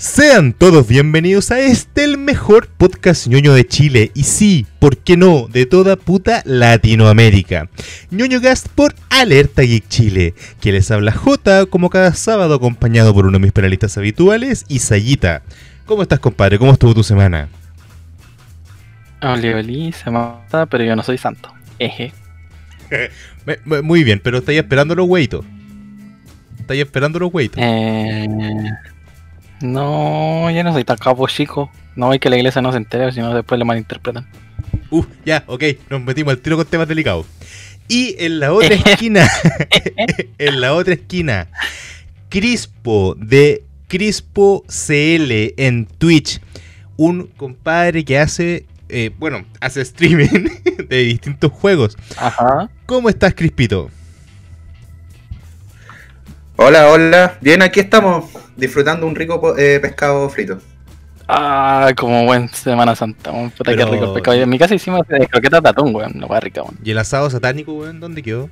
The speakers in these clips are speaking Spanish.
Sean todos bienvenidos a este, el mejor podcast ñoño de Chile. Y sí, ¿por qué no? De toda puta Latinoamérica. ñoño Gast por Alerta Geek Chile. Que les habla J, como cada sábado, acompañado por uno de mis panelistas habituales, Isayita. ¿Cómo estás, compadre? ¿Cómo estuvo tu semana? Oli, oli, se mata, pero yo no soy santo. Eje. Muy bien, pero estáis esperando los weitos. Estáis esperando los weitos. Eh, no, yo no soy tan capo chico. No hay que la iglesia no se entere, si no después le malinterpretan. Uh, ya, ok, nos metimos al tiro con temas delicados. Y en la otra esquina, en la otra esquina, Crispo de Crispo CL en Twitch. Un compadre que hace, eh, bueno, hace streaming de distintos juegos. Ajá. ¿Cómo estás, Crispito? Hola, hola. Bien, aquí estamos disfrutando un rico eh, pescado frito. Ah, como buen Semana Santa. weón. Puta Pero- que rico el pescado. En mi casa hicimos de croquetas de atún, weón. No va rica, weón. ¿Y el asado satánico, weón? ¿Dónde quedó?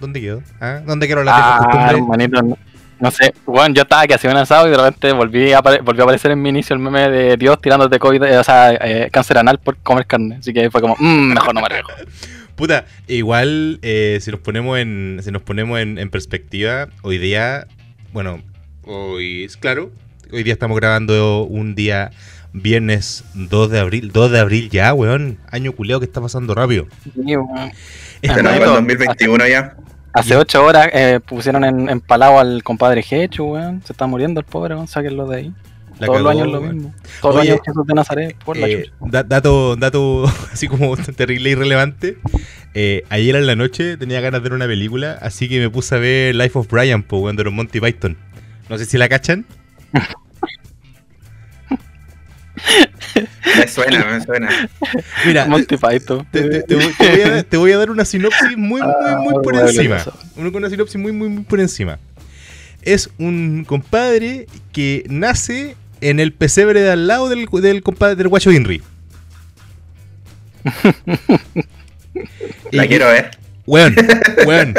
¿Dónde quedó? ¿Ah? ¿Dónde quedó la Ah, hermanito, no, no sé. Weón, yo estaba que hacía un asado y de repente volví a, volvió a aparecer en mi inicio el meme de Dios tirándote COVID, eh, o sea, eh, cáncer anal por comer carne. Así que fue como, mmm, mejor no me arriesgo. Puta, igual eh, si nos ponemos en si nos ponemos en, en perspectiva, hoy día, bueno, hoy es claro, hoy día estamos grabando un día viernes 2 de abril, 2 de abril ya, weón, año culeado que está pasando rápido. Va el 2021 ya. Hace ocho horas eh, pusieron en, en palao al compadre Hechu, weón. Se está muriendo el pobre, weón. Sáquenlo de ahí. La Todos los años lo mismo. Todos Oye, los años Jesús de Nazaret, por la Eh, da- dato, dato así como terrible e irrelevante. Eh, ayer en la noche tenía ganas de ver una película, así que me puse a ver Life of Brian, po, de los Monty Python. No sé si la cachan. Me suena, me suena. Mira, Monty Python. Te, te- te voy, te voy a, dar- te voy a dar una sinopsis muy, muy, muy por Ah, encima. maravilloso. Una, una sinopsis muy, muy, muy por encima. Es un compadre que nace en el pesebre de al lado del, del compadre del guacho Inri. La Y- quiero ver. Weón, weón.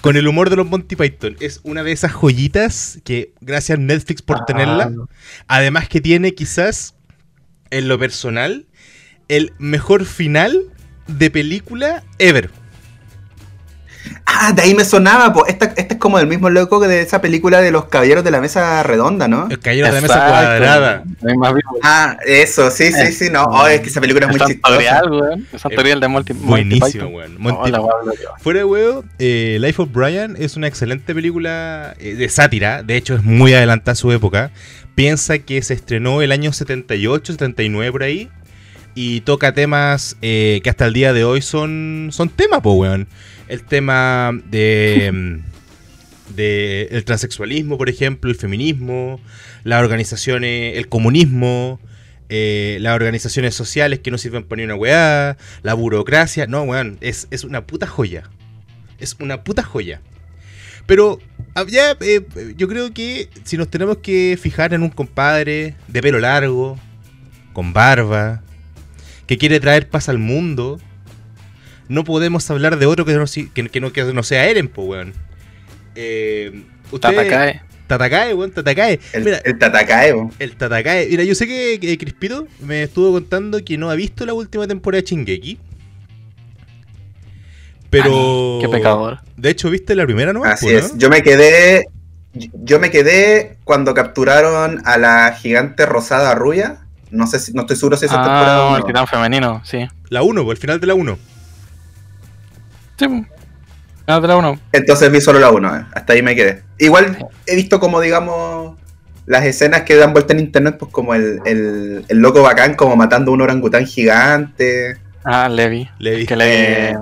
Con el humor de los Monty Python. Es una de esas joyitas que, gracias Netflix por tenerla. Además que tiene quizás, en lo personal, el mejor final de película ever. Ah, de ahí me sonaba, po. Esta, este es como del mismo loco que de esa película de los caballeros de la mesa redonda, ¿no? El caballero de la mesa cuadrada. Ah, eso, sí, sí, sí, no. Oh, es que esa película es El muy chistosa. santorial, weón. El santorial de Monty, Buenísimo, weón. Fuera de huevo, eh, Life of Brian es una excelente película eh, de sátira. De hecho, es muy adelantada a su época. Piensa que se estrenó el año 78, 79 por ahí. Y toca temas eh, que hasta el día de hoy son, son temas, po, weón. El tema de, mm, de el transexualismo, por ejemplo, el feminismo, las organizaciones, el comunismo, eh, las organizaciones sociales que no sirven para ni una weá, la burocracia. No, weón, es, es una puta joya. Es una puta joya. Pero ah, ya, eh, yo creo que si nos tenemos que fijar en un compadre de pelo largo, con barba, que quiere traer paz al mundo, no podemos hablar de otro que no, que, que no, que no sea Eren, po, weón. Eh, usted- Tatakae. Tatakae, weón, Tatakae. El, Mira, el Tatakae, po. el Tatakae. Mira, yo sé que, que Crispito me estuvo contando que no ha visto la última temporada de Shingeki. Pero. Qué pecador. De hecho, viste la primera, ¿no? Así es. Yo me quedé. Yo me quedé cuando capturaron a la gigante rosada rubia. No sé si, no estoy seguro si esa temporada Ah, o el no. titán femenino, sí. La 1, el final de la 1. Sí. Ah, de la uno. Entonces vi solo la 1, hasta ahí me quedé. Igual he visto como, digamos, las escenas que dan vuelta en internet, pues como el, el, el loco bacán, como matando a un orangután gigante. Ah, Levi. Levi. Que Levi. eh,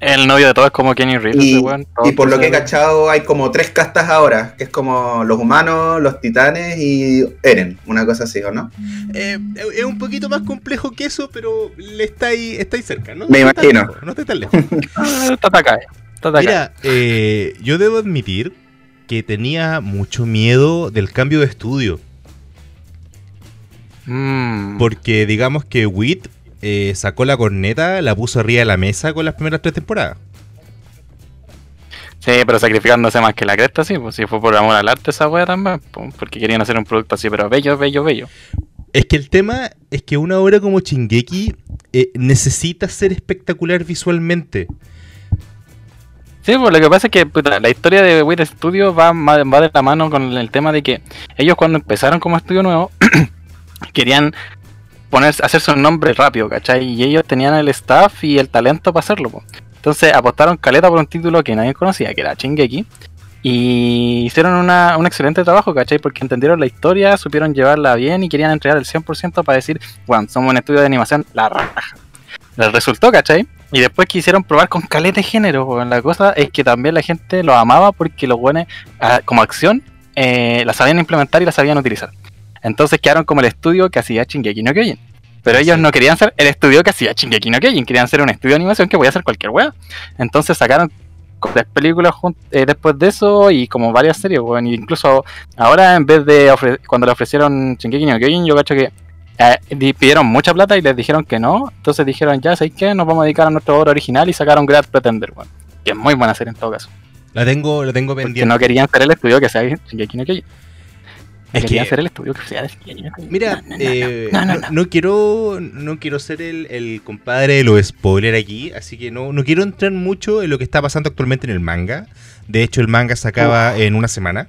el novio de todos es como Kenny Reeves, Y, weón. Y por lo que he cachado, hay como tres castas ahora, que es como los humanos, los titanes y Eren, una cosa así, ¿o no? Eh, es un poquito más complejo que eso, pero le está ahí, está ahí cerca, ¿no? Me No está tan imagino. lejos, no está tan lejos. Ah, Tatakae. Tatakae. Mira, eh, yo debo admitir que tenía mucho miedo del cambio de estudio. Mm. Porque digamos que Wit eh, sacó la corneta, la puso arriba de la mesa con las primeras tres temporadas. Sí, pero sacrificándose más que la cresta, sí, pues si fue por amor al arte esa wea también, pues, porque querían hacer un producto así, pero bello, bello, bello. Es que el tema es que una obra como Chingeki eh, necesita ser espectacular visualmente. Sí, pues lo que pasa es que puta, la historia de Wit Studio va, de la mano con el tema de que ellos cuando empezaron como estudio nuevo querían poner, hacerse un nombre rápido, ¿cachai? Y ellos tenían el staff y el talento para hacerlo. Entonces apostaron caleta por un título que nadie conocía, que era Shingeki. Y hicieron una, un excelente trabajo, ¿cachai? Porque entendieron la historia, supieron llevarla bien y querían entregar el 100% para decir, bueno, somos un estudio de animación, la raja. Les resultó, ¿cachai? Y después quisieron probar con caleta de género. La cosa es que también la gente lo amaba porque los buenos, ah, como acción, eh, la sabían implementar y la sabían utilizar. Entonces quedaron como el estudio que hacía Shingeki no Kyojin. Pero ellos Sí. no querían ser el estudio que hacía Shingeki no Kyojin, querían ser un estudio de animación que podía hacer cualquier wea. Entonces sacaron tres películas eh, después de eso y como varias series, weón. Y incluso ahora en vez de ofre- cuando le ofrecieron Shingeki no Kyojin, yo cacho que eh, di- pidieron mucha plata y les dijeron que no. Entonces dijeron, ya, ¿sabéis qué? Nos vamos a dedicar a nuestra obra original y sacaron Great Pretender, weón. Que es muy buena serie en todo caso. La tengo, la tengo Porque pendiente. no querían ser el estudio que sea Shingeki no Kyojin. Es que- ser el estudio que sea de. Mira, No, no, no, eh, no, no, no, no. quiero no quiero ser el, el compadre de los spoilers aquí, así que no, no quiero entrar mucho en lo que está pasando actualmente en el manga. De hecho, el manga se acaba en una semana.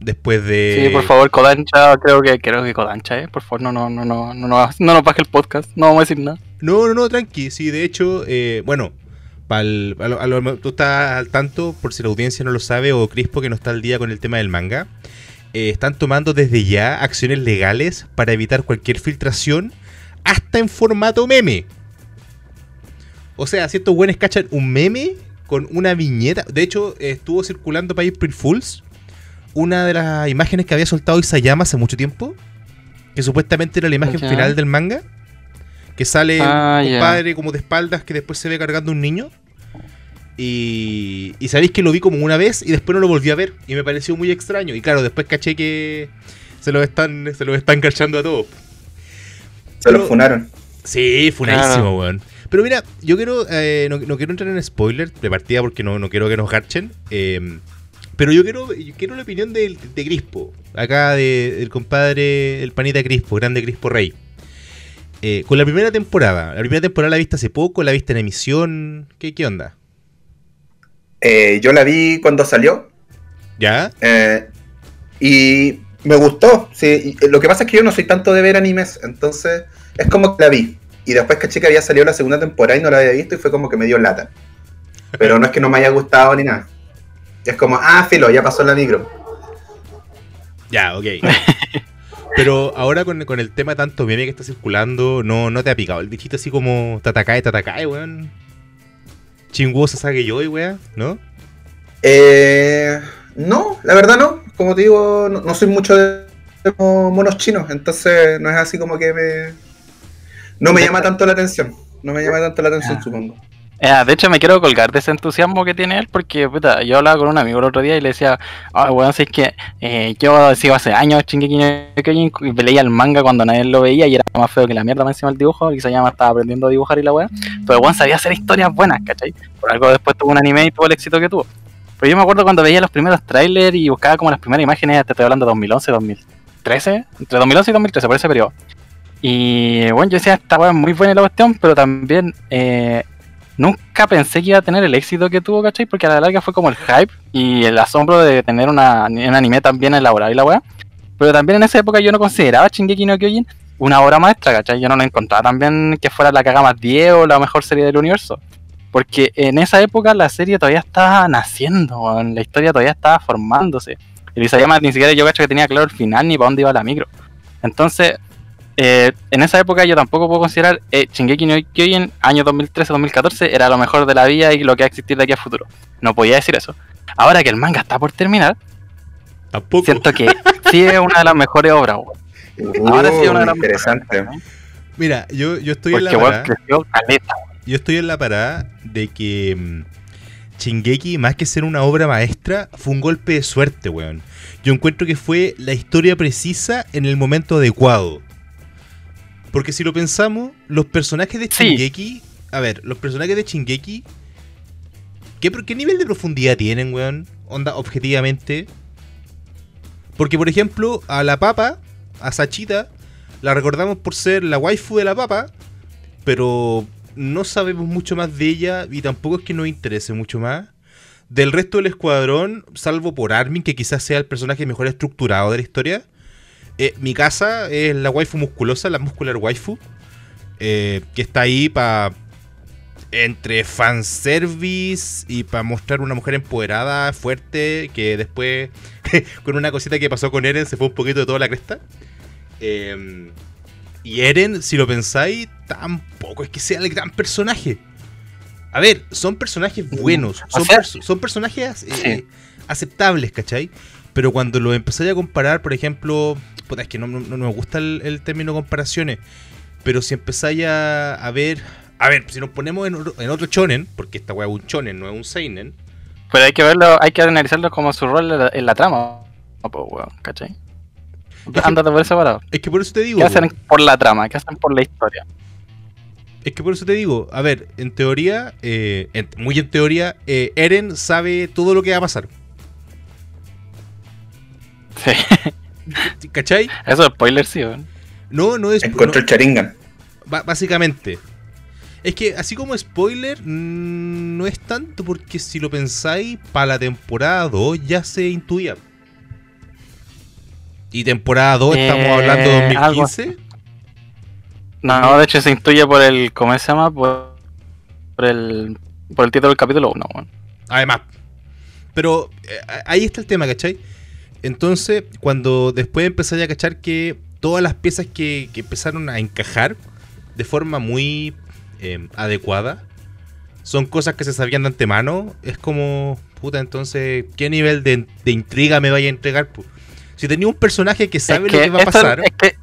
Después de. Sí, por favor, Kodancha, creo que creo que Kodancha, eh. Por favor, no, no, no, no, no, no, no nos baje el podcast, no vamos a decir nada. No, no, no, tranqui. Sí, de hecho, eh, bueno, pa'l- a lo- a lo- tú estás al tanto, por si la audiencia no lo sabe, o Crispo que no está al día con el tema del manga. Eh, están tomando desde ya acciones legales para evitar cualquier filtración, hasta en formato meme. O sea, si estos buenos cachan un meme con una viñeta. De hecho, estuvo circulando para April Fools una de las imágenes que había soltado Isayama hace mucho tiempo. Que supuestamente era la imagen final del manga. Que sale Ah, un padre como de espaldas que después se ve cargando un niño. Y, y sabéis que lo vi como una vez y después no lo volví a ver. Y me pareció muy extraño. Y claro, después caché que se los están, se los están cachando a todos. Se Pero- lo funaron. Sí, funadísimo, weón. Pero mira, yo quiero. eh, no, no quiero entrar en spoiler de partida porque no, no quiero que nos garchen. eh, pero yo quiero, yo quiero la opinión del- de, Crispo. Acá de- del compadre, el panita Crispo, grande Crispo Rey. Eh, con la primera temporada. La primera temporada la viste hace poco, la viste en emisión. ¿Qué, qué onda? Eh, yo la vi cuando salió ¿Ya? eh, y me gustó. Sí, eh, lo que pasa es que yo no soy tanto de ver animes, entonces es como que la vi. Y después caché que había salido la segunda temporada y no la había visto y fue como que me dio lata. Pero no es que no me haya gustado ni nada. Es como, ah, filo, ya pasó la micro. Ya, ok. Pero ahora con, con el tema tanto meme que está circulando, no, no te ha picado el bichito así como Tatakae, Tatakae, weón. Chinguosa saque yo, weón, ¿no? Eh, no, la verdad no. Como te digo, no, no soy mucho de mo- monos chinos, entonces no es así como que me... No me llama tanto la atención. No me llama tanto la atención, Ah. supongo. Eh, de hecho, me quiero colgar de ese entusiasmo que tiene él, porque yo hablaba con un amigo el otro día y le decía, ah, bueno, si es que eh, yo sigo hace años Kyojin y leía el manga cuando nadie lo veía y era más feo que la mierda más encima del dibujo, y Isayama estaba aprendiendo a dibujar y la weá, pero Juan sabía hacer historias buenas, ¿cachai? Por algo después tuvo un anime y tuvo el éxito que tuvo. Pero yo me acuerdo cuando veía los primeros trailers y buscaba como las primeras imágenes, te estoy hablando de 2011, 2013, entre 2011 y 2013, por ese periodo. Y bueno, yo decía, esta weá es muy buena la cuestión, pero también eh, nunca pensé que iba a tener el éxito que tuvo, ¿cachai? Porque a la larga fue como el hype y el asombro de tener una, un anime tan bien elaborado y la weá. Pero también en esa época yo no consideraba Shingeki no Kyojin una obra maestra, ¿cachai? Yo no la encontraba tan bien que fuera la caga más 10 o la mejor serie del universo. Porque en esa época la serie todavía estaba naciendo, la historia todavía estaba formándose. El Isayama ni siquiera yo cacho que tenía claro el final ni para dónde iba la micro. Entonces, eh, en esa época yo tampoco puedo considerar eh, Shingeki no Kyojin año 2013-2014 era lo mejor de la vida y lo que va a existir de aquí a futuro. No podía decir eso. Ahora que el manga está por terminar, Tampoco. siento que sí es una de las mejores obras, weón. Ahora sí es una de las Uh, interesante. mejores. Mira, yo, yo estoy en la parada. creció. Yo estoy en la parada de que mm, Shingeki, más que ser una obra maestra, fue un golpe de suerte, weón. Yo encuentro que fue la historia precisa en el momento adecuado. Porque si lo pensamos, los personajes de Sí. Shingeki, a ver, los personajes de Shingeki ¿Qué, ¿Qué nivel de profundidad tienen, weón? Onda, objetivamente. Porque, por ejemplo, a la papa, a Sachita, la recordamos por ser la waifu de la papa, pero no sabemos mucho más de ella y tampoco es que nos interese mucho más. Del resto del escuadrón, salvo por Armin, que quizás sea el personaje mejor estructurado de la historia, eh, mi casa es la waifu musculosa, la muscular waifu, eh, que está ahí para entre fanservice y para mostrar una mujer empoderada, fuerte, que después, con una cosita que pasó con Eren, se fue un poquito de toda la cresta. Eh, y Eren, si lo pensáis, tampoco es que sea el gran personaje. A ver, son personajes buenos, son, perso- son personajes eh, aceptables, ¿cachai? Pero cuando lo empezáis a comparar, por ejemplo, puta, es que no, no- no me gusta el, el término comparaciones, pero si empezáis a, a ver, a ver, si nos ponemos en, otro- en otro chonen, porque esta weá es un chonen, no es un seinen, Pero hay que verlo, hay que analizarlo como su rol en la, en la trama. Pues, weón, ¿cachai? Ándate por separado. es que por eso te digo, ¿Qué hacen por la trama? ¿Qué hacen por la historia? es que por eso te digo, a ver, en teoría, eh, en- muy en teoría, eh, Eren sabe todo lo que va a pasar, Sí, ¿cachai? eso es spoiler, sí, weón. No, no es... Encuentro no- el Sharingan. Ba- básicamente. Es que así como spoiler, no es tanto porque si lo pensáis, para la temporada 2 ya se intuía. Y temporada 2 estamos Eh, hablando de algo 2015. No, no, de hecho se intuye por el, ¿cómo se llama? Por, por el, por el título del capítulo 1, weón. Además. Pero eh, ahí está el tema, ¿cachai? Entonces, cuando después empezáis a cachar que todas las piezas que, que empezaron a encajar de forma muy eh, adecuada son cosas que se sabían de antemano, es como, puta, entonces, ¿qué nivel de, de intriga me vaya a entregar? Si tenía un personaje que sabe Es lo que va a pasar, es que-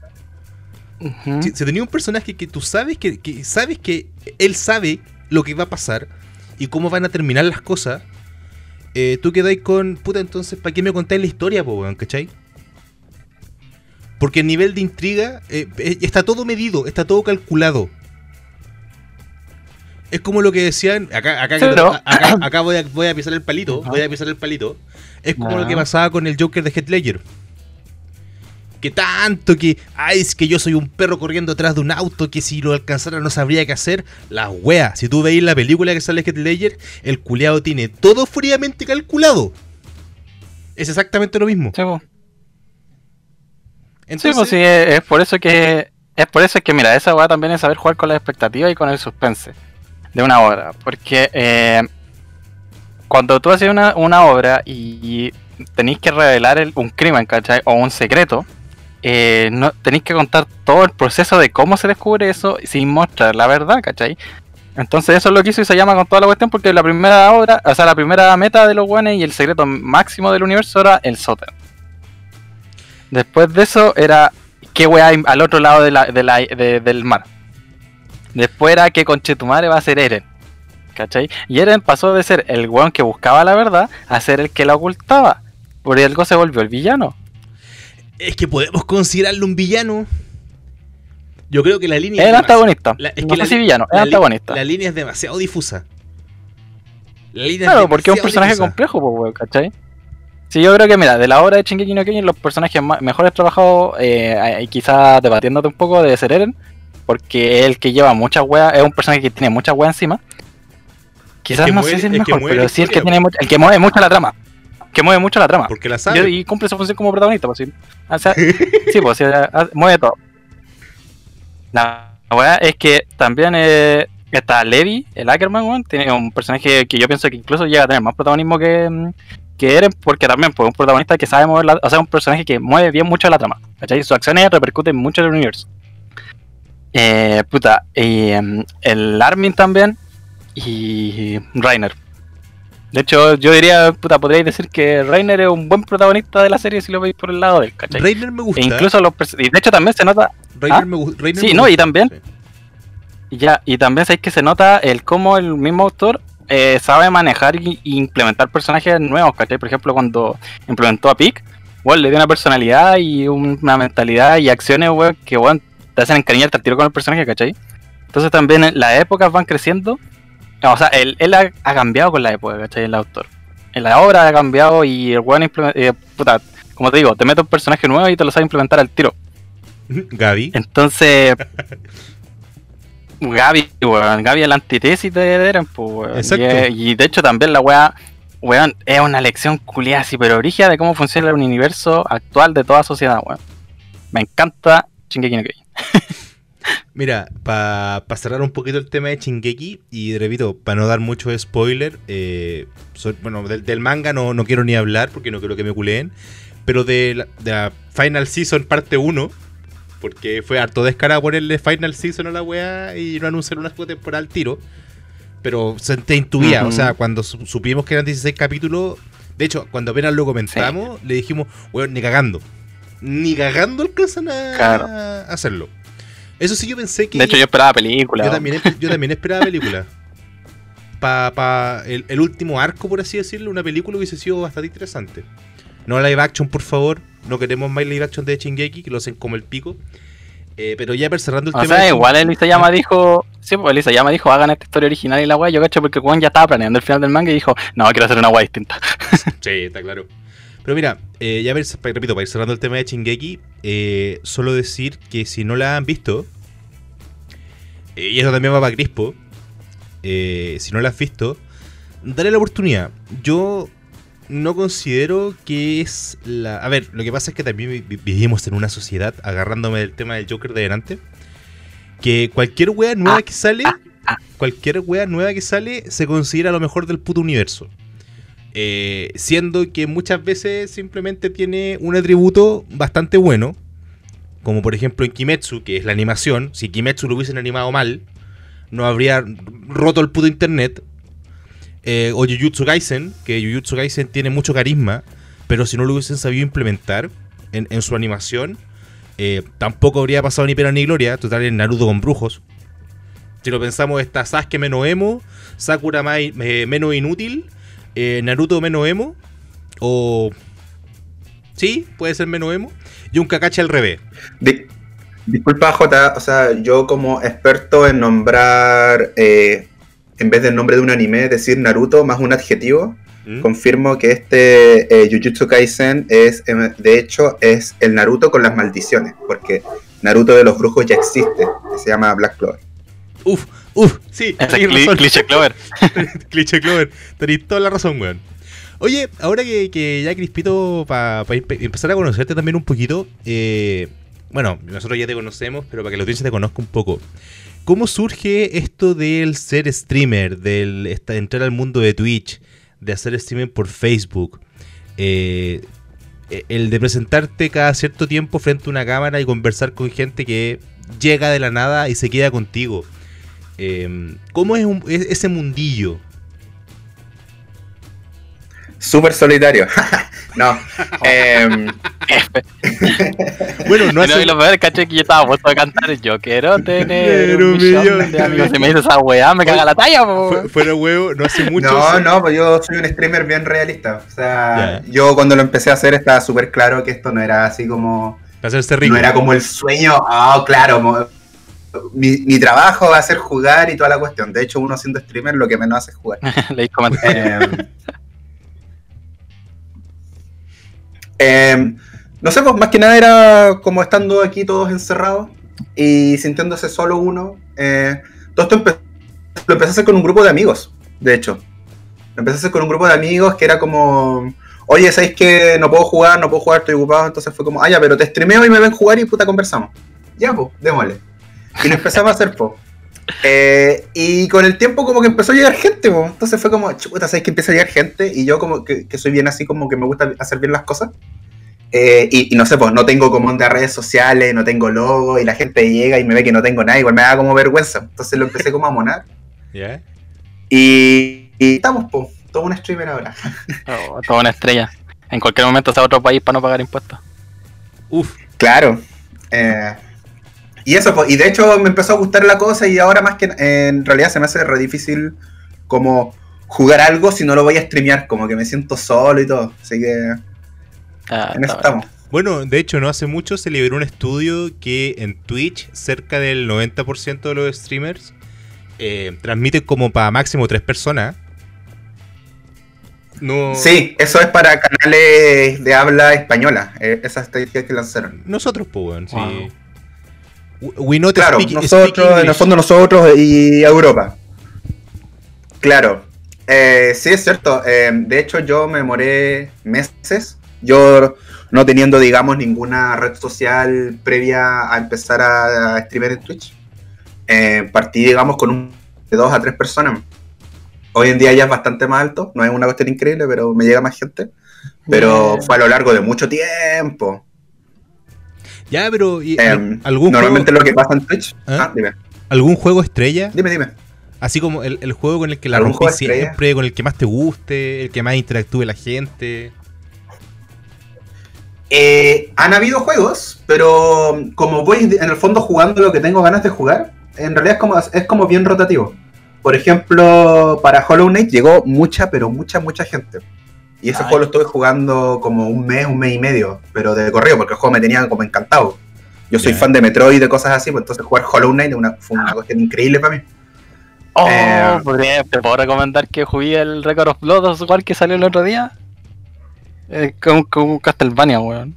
Ujú. si, si tenía un personaje que tú sabes que, que sabes que él sabe lo que va a pasar y cómo van a terminar las cosas, eh, tú quedáis con, puta, entonces, ¿para qué me contáis la historia, po, weón, cachai? Porque el nivel de intriga eh, eh, está todo medido, está todo calculado. Es como lo que decían, acá, acá, acá, acá voy, a, voy a pisar el palito, voy a pisar el palito. Es como lo que pasaba con el Joker de Heath Ledger. Que tanto que, ay, es que yo soy un perro corriendo atrás de un auto que si lo alcanzara no sabría qué hacer. La wea, si tú veis la película que sale Heath el culeado tiene todo fríamente calculado. Es exactamente lo mismo. Sí, Entonces, pues sí, es, es por eso que. Es por eso que, mira, esa weá también es saber jugar con la expectativa y con el suspense de una obra. Porque eh, cuando tú haces una, una obra y tenéis que revelar el- un crimen, ¿cachai? O un secreto, eh, no, tenéis que contar todo el proceso de cómo se descubre eso sin mostrar la verdad, ¿cachai? Entonces eso es lo que hizo y se llama con toda la cuestión porque la primera obra, o sea, la primera meta de los guanes y el secreto máximo del universo era el sótano. Después de eso era qué weá hay al otro lado de del mar. Después era que Conchetumare va a ser Eren. ¿Cachai? Y Eren pasó de ser el weón que buscaba la verdad a ser el que la ocultaba. Por algo se volvió el villano. Es que podemos considerarlo un villano. Yo creo que la línea. Era antagonista. la- es no que sé la- si villano, era antagonista. La línea es demasiado difusa. La línea Claro, porque es un personaje difusa. complejo, pues, weón, ¿cachai? Sí, yo creo que, mira, de la obra de Shingeki no Kyojin, los personajes mejores trabajados, eh, quizás debatiéndote un poco, debe ser Eren, porque es el que lleva muchas weas, es un personaje que tiene muchas weas encima. Quizás no mueve- sé si es el mejor, pero sí el que tiene mucho- el que mueve mucho la trama. Que mueve mucho la trama. Porque la Y, sabe. y cumple su función como protagonista, pues sí. O sea, sí, pues sí, mueve todo. La weá es que también eh, está Levi, el Ackerman, weón, tiene un personaje que yo pienso que incluso llega a tener más protagonismo que, mm, que Eren, porque también pues, un protagonista que sabe mover la, o sea, un personaje que mueve bien mucho la trama, ¿cachai? Sus acciones repercuten mucho en el universo. Eh, puta, y em, el Armin también, y Rainer. De hecho, yo diría, puta, podríais decir que Rainer es un buen protagonista de la serie si lo veis por el lado del, ¿cachai? Reiner me gusta. E incluso los y de hecho también se nota Reiner ¿Ah? me, Reiner Sí, me no, gusta. y también- Sí. ya y también sabéis que se nota el cómo el mismo autor eh, sabe manejar y, y implementar personajes nuevos, ¿cachai? Por ejemplo, cuando implementó a Pick, bueno, le dio una personalidad y un- una mentalidad y acciones, weón, que weón, te hacen encariñarte al tiro con el personaje, ¿cachai? Entonces también las épocas van creciendo O sea, él, él ha, ha cambiado con la época, ¿cachai? El autor. En la obra ha cambiado y el weón eh, puta, como te digo, te mete un personaje nuevo y te lo sabe implementar al tiro. Gaby. Entonces. Gaby, weón. Gaby es la antítesis de Eren, pues, weón. Exacto. Y, y de hecho, también la weá. Weón, es una lección culiada así, pero origen de cómo funciona el universo actual de toda sociedad, weón. Me encanta Shingeki no. Mira, para cerrar un poquito el tema de Shingeki, y repito, para no dar mucho spoiler, eh, so- bueno, del, del manga no, no quiero ni hablar porque no quiero que me culeen, pero de la, de la Final Season parte 1, porque fue harto descarado ponerle Final Season a la weá y no anunciar una temporada al tiro, pero se te intuía, o sea, cuando su- supimos que eran 16 capítulos, de hecho, cuando apenas lo comentamos, le dijimos, weón, ni cagando, ni cagando alcanzan a, Claro. a hacerlo. Eso sí, yo pensé que. De hecho, yo esperaba película. Yo también, yo también esperaba película. Para pa el, el último arco, por así decirlo, una película hubiese sido bastante interesante. No live action, por favor. No queremos más live action de Shingeki, que lo hacen como el pico. Eh, pero ya cerrando el O tema. sea, de igual Elisa Llama dijo. Sí, pues Elisa Llama dijo, hagan esta historia original y la weá. Yo cacho porque Juan ya estaba planeando el final del manga y dijo, no, quiero hacer una weá distinta. Sí, está claro. Pero mira, eh, ya ver, repito, para ir cerrando el tema de Shingeki, eh, solo decir que si no la han visto, eh, y eso también va para Crispo, eh, si no la has visto, dale la oportunidad. Yo no considero que es la... A ver, lo que pasa es que también vi- vi- vivimos en una sociedad, agarrándome del tema del Joker de delante, que cualquier wea nueva Ah, que sale, ah, ah. cualquier wea nueva que sale, se considera lo mejor del puto universo. Eh, siendo que muchas veces simplemente tiene un atributo bastante bueno. Como por ejemplo en Kimetsu, que es la animación. Si Kimetsu lo hubiesen animado mal, no habría roto el puto internet. Eh, o Jujutsu Kaisen, que Jujutsu Kaisen tiene mucho carisma, pero si no lo hubiesen sabido implementar en, su animación, eh, tampoco habría pasado ni pena ni gloria. Total, en Naruto con brujos. Si lo pensamos, está Sasuke menos emo, Sakura eh, menos inútil, eh, Naruto menos emo, o... Sí, puede ser menos emo, y un Kakashi al revés. Di- disculpa, Jota, o sea, yo como experto en nombrar, eh, en vez del nombre de un anime, decir Naruto más un adjetivo, ¿Mm? confirmo que este eh, Jujutsu Kaisen es, em, de hecho, es el Naruto con las maldiciones, porque Naruto de los brujos ya existe, que se llama Black Clover. Uf, uf, sí, cliché Clover. Cliché Clover, tenéis toda la razón, weón. Oye, ahora que, que ya Crispito, para empezar a conocerte también un poquito, eh, bueno, nosotros ya te conocemos, pero para que la audiencia te conozca un poco. ¿Cómo surge esto del ser streamer, del esta- entrar al mundo de Twitch, de hacer streaming por Facebook? Eh, eh, el de presentarte cada cierto tiempo frente a una cámara y conversar con gente que llega de la nada y se queda contigo. Eh, ¿Cómo es, un- es ese mundillo? Súper solitario. no. em, Bueno, no No, hace... y lo peor, caché que yo estaba puesto a cantar. Yo quiero tener un un millón millón de amigos. Si me amigos. dice esa weá, me caga la talla, po. Fu- fuera huevo, no hace mucho. no, no, pues yo soy un streamer bien realista. O sea, Ya. yo cuando lo empecé a hacer estaba súper claro que esto no era así como... Para hacerse rico. No era como el sueño, ah, claro, mo- mi, mi trabajo va a ser jugar y toda la cuestión. De hecho, uno siendo streamer lo que menos hace es jugar. Em, em, no sé, pues más que nada era como estando aquí todos encerrados y sintiéndose solo uno. eh, todo esto empe- lo empecé a hacer con un grupo de amigos, de hecho. Lo empecé a hacer con un grupo de amigos que era como, oye, ¿sabéis que no puedo jugar? No puedo jugar, estoy ocupado. Entonces fue como, ah, ya, pero te streameo y me ven jugar y puta conversamos. Ya, pues, démosle. Y lo empezamos a hacer, pues. Eh, y con el tiempo como que empezó a llegar gente, po. entonces fue como, chuta, ¿sabes que empieza a llegar gente? Y yo como que, que soy bien así, como que me gusta hacer bien las cosas. Eh, y, y no sé, pues no tengo como de redes sociales, no tengo logo, y la gente llega y me ve que no tengo nada, igual me da como vergüenza. Entonces lo empecé como a monar. ¿Ya? Y, y estamos, pues, todo un streamer ahora. Oh, toda una estrella. En cualquier momento se va a otro país para no pagar impuestos. Uf. Claro. Eh, y eso, pues, y de hecho me empezó a gustar la cosa y ahora más que en realidad se me hace re difícil como jugar algo si no lo voy a streamear, como que me siento solo y todo. Así que Ah, en eso estamos. Bueno, de hecho, no hace mucho se liberó un estudio que en Twitch cerca del 90% de los streamers eh, transmiten como para máximo tres personas. No, Sí, eso es para canales de habla española, eh, esas estadísticas que lanzaron. Nosotros, pues, sí. We- not Claro, speak- speak nosotros, en el fondo nosotros y Europa. Claro, Eh, sí es cierto. eh, de hecho yo me demoré meses, yo no teniendo, digamos, ninguna red social previa a empezar a, a streamer en Twitch. Eh, partí, digamos, con un de dos a tres personas. Hoy en día ya es bastante más alto, no es una cuestión increíble, pero me llega más gente. Pero Bien. fue a lo largo de mucho tiempo. Ya, pero ¿y Eh, algún, normalmente juego, lo que pasa en Twitch. ¿Ah? Ah, dime, algún juego estrella? dime, dime. Así como el, el juego con el que la ¿Algún rompí juego estrella? siempre, con el que más te guste, el que más interactúe la gente. Eh, han habido juegos, pero como voy en el fondo jugando lo que tengo ganas de jugar, en realidad es como, es como bien rotativo. Por ejemplo, para Hollow Knight llegó mucha, pero mucha, mucha gente. Y ese Ay. juego lo estuve jugando como un mes, un mes y medio, pero de correo, porque el juego me tenía como encantado. Yo soy fan de Metroid y de cosas así, pues entonces jugar Hollow Knight una- fue una cuestión increíble para mí. Oh, Eh, podría- te puedo recomendar que jugué el Record of Blood igual que salió el otro día. Eh, con, con Castlevania, weón.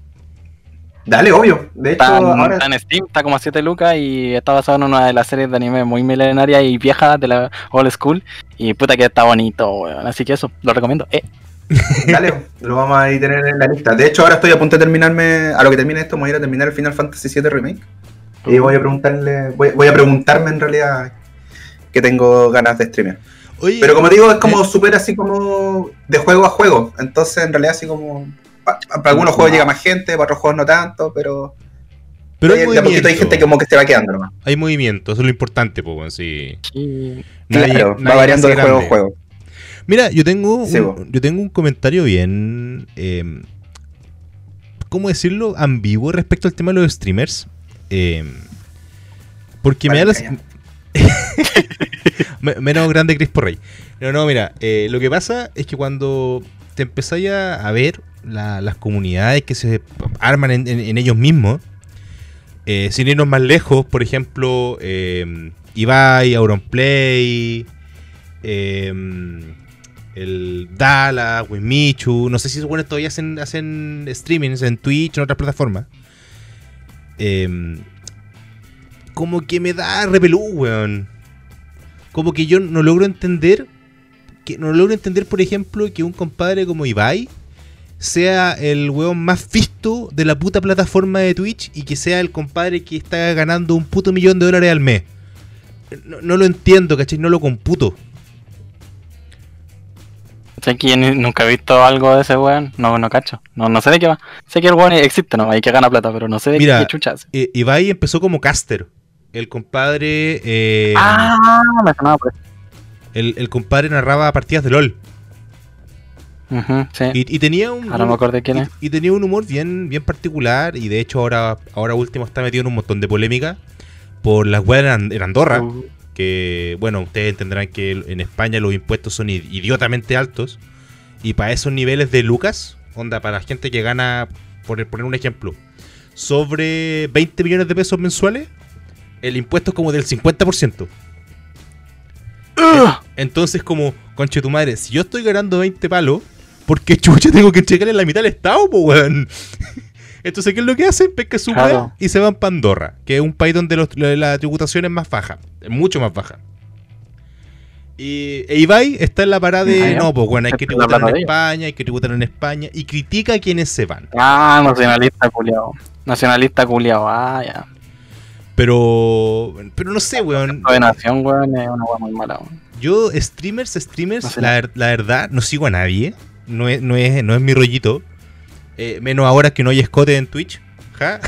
Dale, obvio. De hecho, Está, en- ahora está en Steam, está como a 7 lucas y está basado en una de las series de anime muy milenaria y vieja de la old school. Y puta que está bonito, weón. Así que eso, lo recomiendo. Eh, Dale, lo vamos a ir tener en la lista. De hecho, ahora estoy a punto de terminarme, a lo que termine esto, me voy a ir a terminar el Final Fantasy VII Remake. Y voy a preguntarle, voy, voy a preguntarme en realidad que tengo ganas de streamer. Oye, Pero como digo, es como súper así como de juego a juego. Entonces, en realidad, así como. pa- pa- Para algunos juegos llega más gente, para otros juegos no tanto, pero. pero hay movimiento. gente como que se va quedando nomás. Hay movimiento, eso es lo importante, pues, sí. y- Nadie- claro, nadie va variando de juego a juego. Mira, yo tengo, Sí, un, yo tengo un comentario bien, eh, ¿cómo decirlo? Ambiguo respecto al tema de los streamers. Eh, porque me da la... Me- Menos grande Crispo Rey. No, no, mira, eh, lo que pasa es que cuando te empezáis a, a ver la- las comunidades que se arman en, en- en ellos mismos, eh, sin irnos más lejos, por ejemplo, eh, Ibai, Auronplay, eh, el Dala, Wimichu, no sé si esos buenos todavía hacen, hacen streamings en Twitch, en otras plataformas. Eh, como que me da repelú, weón. Como que yo no logro entender. Que no logro entender, por ejemplo, que un compadre como Ibai sea el weón más visto de la puta plataforma de Twitch y que sea el compadre que está ganando un puto millón de dólares al mes. No, no lo entiendo, ¿cachai? No lo computo. Sé que yo ni- nunca he visto algo de ese weón. No, no cacho. No, no sé de qué va. Sé que el weón existe, no, hay que gana plata, pero no sé de Mira, qué chucha hace. Eh, Ibai empezó como caster. El compadre. eh, Ah, me sonaba por el, el compadre narraba partidas de LOL. Ujú, sí. Y, y tenía un. Ahora me acordé quién y, es. y tenía un humor bien, bien particular. Y de hecho, ahora, ahora último está metido en un montón de polémica. Por las weas en, en Andorra. Uh, Que, bueno, ustedes entenderán que en España los impuestos son idiotamente altos. Y para esos niveles de Lucas, onda, para la gente que gana, por poner un ejemplo, sobre 20 millones de pesos mensuales, el impuesto es como del 50%. Entonces, como, conche tu madre, si yo estoy ganando 20 palos, ¿por qué chucha tengo que checarle la mitad al Estado, po, weón? Entonces, ¿qué es lo que hacen? Pesca su Claro. y se van para Andorra, que es un país donde los- la, la tributación es más baja, es mucho más baja. Y e Ibai está en la parada de, Ah, no, pues bueno, hay que la tributar en. España, hay que tributar en España, y critica a quienes se van. Ah, nacionalista culiao. Nacionalista culiao, ah, ya. Pero, pero no sé, weón. De nación, weón, es una weá muy mala, weón. Yo, streamers, streamers, No sé. la, la verdad, no sigo a nadie. No es, no es, no es mi rollito. Eh, menos ahora que no hay escote en Twitch. Ja,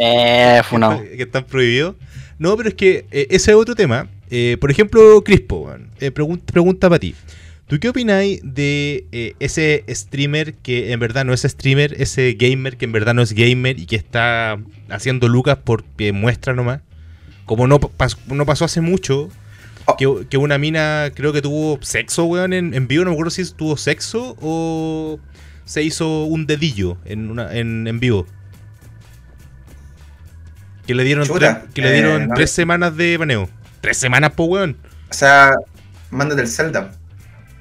Eh, funado. que están prohibidos. No, pero es que eh, ese es otro tema. Por ejemplo, Crispo, weón, eh, pregun- pregunta para ti. ¿Tú qué opináis de eh, ese streamer que en verdad no es streamer, ese gamer que en verdad no es gamer y que está haciendo lucas porque muestra nomás? Como no, pas- no pasó hace mucho, que, que una mina creo que tuvo sexo, weón, en, en vivo. No me acuerdo si tuvo sexo o se hizo un dedillo en, una, en, en vivo. Que le dieron, Chuta, que le eh, dieron no. tres semanas de baneo. Tres semanas, po, weón. O sea, mándate el Zelda.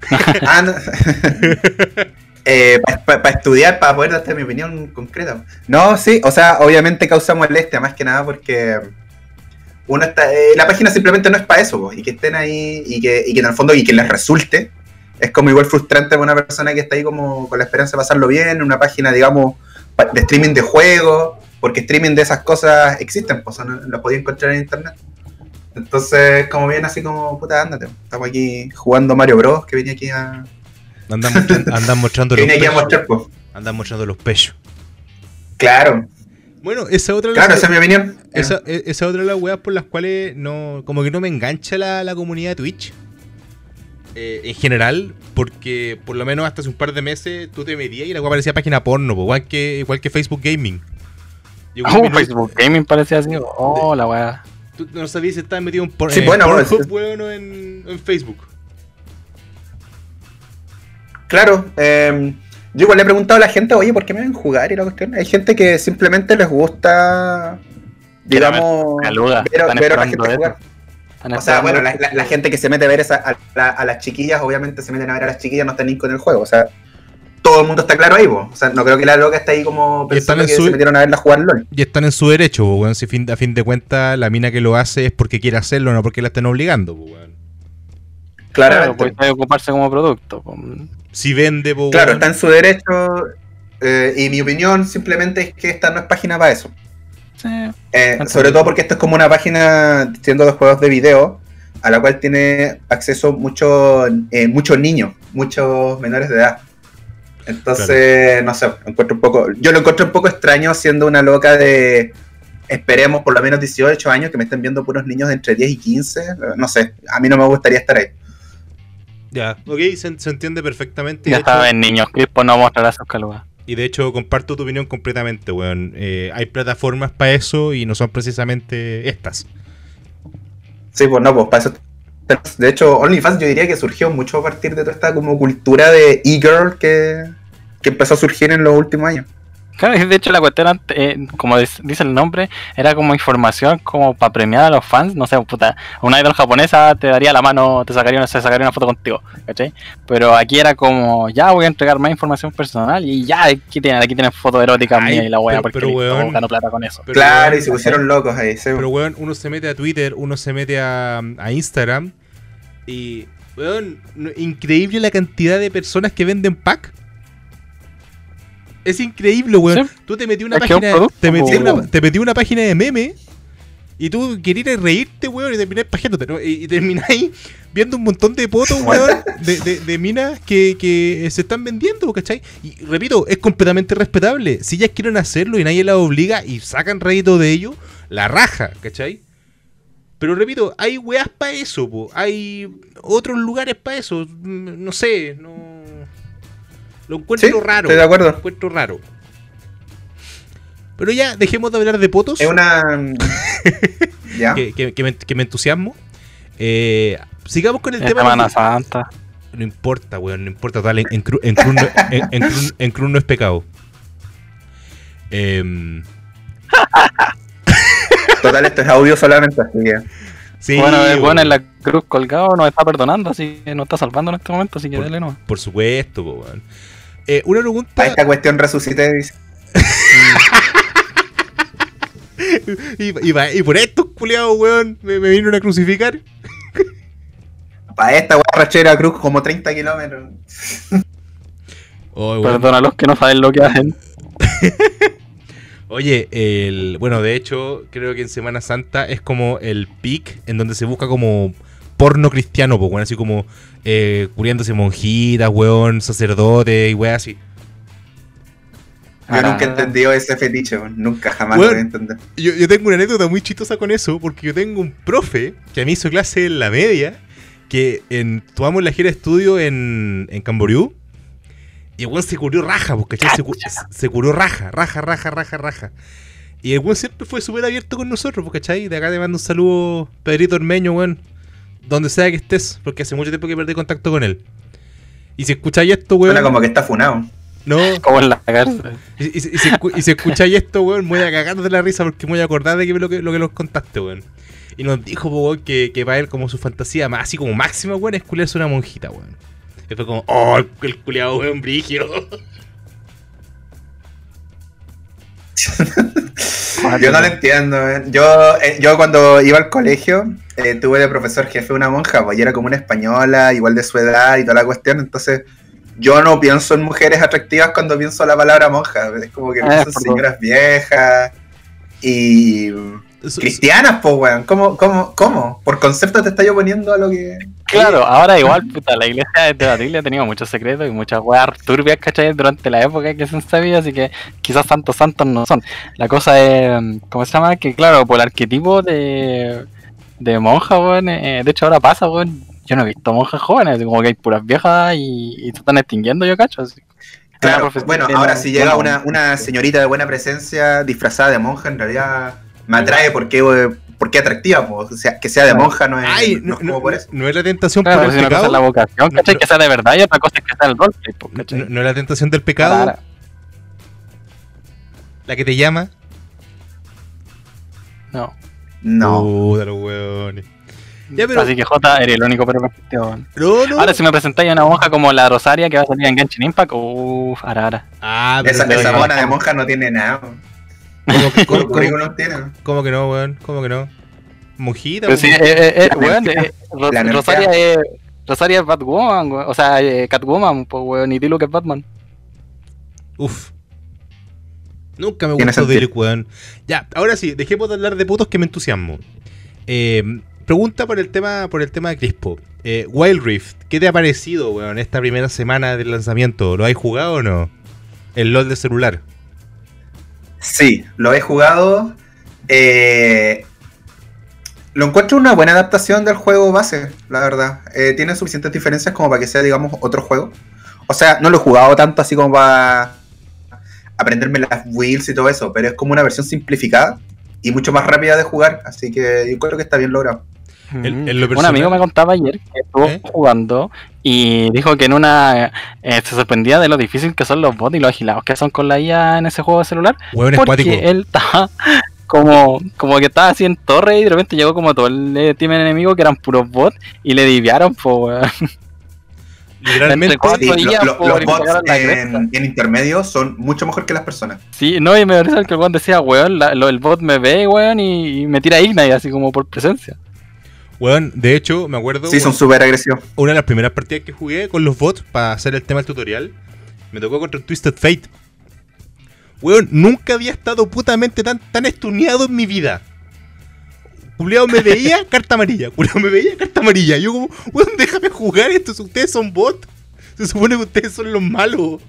ah, no. para estudiar, para poder darte mi opinión concreta. No, sí, o sea, obviamente causa molestia, más que nada porque uno está, eh, la página simplemente no es para eso, po, y que estén ahí y que, y que en el fondo y que les resulte. Es como igual frustrante para una persona que está ahí como con la esperanza de pasarlo bien, en una página, digamos, de streaming de juegos, porque streaming de esas cosas existen, pues no las podía encontrar en internet. Entonces, como bien así como, puta, ándate. Estamos aquí jugando Mario Bros, que vine aquí a, Andan mostrando, andan mostrando que los vine aquí a pechos. mostrar, pues. Andan mostrando los pechos. Claro, Bueno, esa otra claro, esa es mi opinión. Esa, e- esa otra de las weas por las cuales no. Como que no me engancha la, la comunidad de Twitch. Eh, en general, porque por lo menos hasta hace un par de meses tú te metías y la wea parecía página porno, po, igual que, igual que Facebook Gaming. Llegó Oh, minuto- Facebook Gaming parecía así. Oh, la weá. Tú no sabías si estabas metido en, por, Sí, en bueno, Pornhub, pues, weón, o en, en Facebook. Claro, eh, yo igual le he preguntado a la gente, oye, ¿por qué me ven jugar? Y la cuestión, hay gente que simplemente les gusta, digamos, ver caluga, ver, a la gente jugar. O sea, bueno, la, la- la gente que se mete a ver esa- a, la- a las chiquillas, obviamente se meten a ver a las chiquillas, no están ni con el juego. O sea, todo el mundo está claro ahí, po. O sea, no creo que la loca esté ahí como Y están pensando en que su- se metieron a verla jugar LOL. Y están en su derecho, weón. Si fin, a fin de cuentas la mina que lo hace es porque quiere hacerlo, no porque la estén obligando, weón. Claro, Claramente. puede ocuparse como producto. po. Si vende, po, Claro, está en su derecho. eh, y mi opinión simplemente es que esta no es página para eso. Sí. Eh, sobre todo porque esto es como una página, siendo de juegos de video, a la cual tiene acceso muchos eh, muchos niños, muchos menores de edad. Entonces, no sé, lo encuentro un poco, yo lo encuentro un poco extraño siendo una loca de, esperemos, por lo menos 18 años, que me estén viendo puros niños de entre 10 y 15. No sé, a mí no me gustaría estar ahí. Ya, ok, se, se entiende perfectamente. Ya saben, niños, Crispo no mostrará sus calugas. Y de hecho comparto tu opinión completamente, weón. Eh, hay plataformas para eso y no son precisamente estas. Sí, pues no, pues para eso. De hecho, OnlyFans yo diría que surgió mucho a partir de toda esta como cultura de e-girl que, que empezó a surgir en los últimos años. Claro, de hecho la cuestión, eh, como dice el nombre, era como información como para premiar a los fans. No sé, puta, una idol japonesa te daría la mano, te sacaría una, se sacaría una foto contigo, ¿cachai? Pero aquí era como, ya voy a entregar más información personal y ya, aquí tienen, aquí tienen fotos eróticas Ay, mía y la wea, porque weón. plata con eso. Pero, claro, weón, y se pusieron locos ahí. sí. Pero, weón, uno se mete a Twitter, uno se mete a, a Instagram y, weón, increíble la cantidad de personas que venden pack. Es increíble, weón. Sí. Tú te metí una un página, te metí una, weón. te metí una página de meme y tú querías reírte, weón, y termináis pajeándote, ¿no? Y, y termináis viendo un montón de fotos, weón, de, de, de minas que, que se están vendiendo, ¿cachai? Y repito, es completamente respetable. Si ellas quieren hacerlo y nadie las obliga y sacan rédito de ello, la raja, ¿cachai? Pero repito, hay weas para eso, po. hay otros lugares para eso. Mm, No sé, no. Lo encuentro Sí, raro. estoy de acuerdo. Lo encuentro raro. Pero ya, dejemos de hablar de potos. Es una. ya. que, que- que me, que me entusiasmo. Eh, sigamos con el Es tema. Semana de- Santa. No importa, weón, no importa. Total, en, en, cru- en cruz no, en- en cruz- en cruz no es pecado. Em, Total, esto es audio solamente, así que. sí, bueno, el bueno en la cruz colgado nos está perdonando, así que nos está salvando en este momento, así que Por- dale no. por supuesto, weón. Eh, una pregunta. A esta cuestión resucité, dice. Y, y pa- y por estos culiados, weón, me, me vinieron a crucificar. Para esta guarrachera cruz como 30 kilómetros. Oh. Perdona a los que no saben lo que hacen. Oye, el, bueno, de hecho, creo que en Semana Santa es como el pic en donde se busca como porno cristiano, pues, weón, así como eh, curiándose monjitas, weón, sacerdotes y weón, así. Yo Ah. nunca he entendido ese fetiche, weón. nunca jamás Weón. lo voy a entender. Yo, yo tengo una anécdota muy chistosa con eso, porque yo tengo un profe que a mí hizo clase en la media, que en, tomamos la gira de estudio en, en Camboriú, y el weón se curió raja, porque se, se curó raja, raja, raja, raja, raja. Y el weón siempre fue súper abierto con nosotros, porque ¿cachai? De acá te mando un saludo, Pedrito Ormeño, weón, donde sea que estés, porque hace mucho tiempo que perdí contacto con él. Y si escucháis esto, weón... Suena como que está funado. No, Como en la cárcel. y, y- y si, y si escucháis esto, weón, me voy a cagar de la risa porque me voy a acordar de que lo que, lo que nos contaste, weón. Y nos dijo, weón, que, que para él como su fantasía, más así como máxima, weón, es culiarse una monjita, weón. Y fue como, oh, el, el culiado, weón, brigio. Yo no lo entiendo. eh. Yo, eh, yo cuando iba al colegio eh, tuve de profesor jefe una monja, pues y era como una española, igual de su edad y toda la cuestión. Entonces, yo no pienso en mujeres atractivas cuando pienso la palabra monja. Es como que Ah, pienso en señoras viejas y cristianas, pues, weón. ¿Cómo, cómo, ¿Cómo? Por concepto te estoy oponiendo a lo que. Claro, ahora igual, puta, la iglesia de Tebatilia ha tenido muchos secretos y muchas weas turbias, ¿cachai? Durante la época que se han sabido, así que quizás tantos santos no son. La cosa es, ¿cómo se llama? Que claro, por el arquetipo de, de monja, weón, eh, de hecho ahora pasa, weón, yo no he visto monjas jóvenes, como que hay puras viejas y, y se están extinguiendo, yo cacho. así. Claro, bueno, ahora si llega una, una señorita de buena presencia disfrazada de monja, en realidad me atrae porque, eh, porque es atractiva, pues. o sea, que sea de monja no es, Ay, no no, no- por eso. no es la tentación Claro, por el una cosa es pecado. la vocación, No, ¿cachai? no- Que sea de verdad y otra cosa es que sea el roleplay, pues, No, ¿cachai? no- no es la tentación del pecado Claro. la que te llama. No. No. Puta, los weones. Ya, pero. Así que J, eres el único pero perfecto. No, no. Ahora si me presentáis a una monja como la Rosaria que va a salir en Genshin Impact, uff, ahora, ahora. Ah, pero Esa, no, esa no. mona de monja no tiene nada. ¿Cómo, que- ¿Cómo, que no, weón? ¿Cómo que no? Pero sí, weón. eh, eh, eh, weón, eh. Rosaria es. Rosaria es Batwoman, weón. O sea, eh, Catwoman, pues weón, y Dilu que es Batman. Uf. Nunca me gustó. Derek, weón. Ya, ahora sí, dejemos de hablar de putos que me entusiasmo. Eh, pregunta por el tema, por el tema de Crispo. Eh, Wild Rift, ¿qué te ha parecido, weón, esta primera semana del lanzamiento? ¿Lo has jugado o no? El LOL de celular. Sí, lo he jugado. eh, lo encuentro una buena adaptación del juego base, la verdad. Eh, tiene suficientes diferencias como para que sea, digamos, otro juego. O sea, no lo he jugado tanto así como para aprenderme las builds y todo eso, pero es como una versión simplificada y mucho más rápida de jugar, así que yo creo que está bien logrado. En- en lo Un amigo me contaba ayer que estuvo ¿Eh? jugando y dijo que en una eh, se sorprendía de lo difícil que son los bots y los agilados que son con la IA en ese juego de celular. Porque él estaba como, como que estaba así en torre y de repente llegó como todo el eh, team enemigo que eran puros bots y le diviaron, pues weón. Literalmente. Sí, lo- lo- los bots en, en intermedio son mucho mejor que las personas. Sí, no, y me parece que el weón decía, weón, la- lo- el bot me ve, weón, y, y me tira Ignite así como por presencia. Weón, de hecho, me acuerdo. Sí, son súper agresivos. una de las primeras partidas que jugué con los bots para hacer el tema del tutorial, me tocó contra Twisted Fate. Weón, nunca había estado putamente tan, tan estuneado en mi vida. Culeado me veía, carta amarilla. Culeado me veía, carta amarilla. Yo como, weón, déjame jugar esto. si Ustedes son bots. Se supone que ustedes son los malos.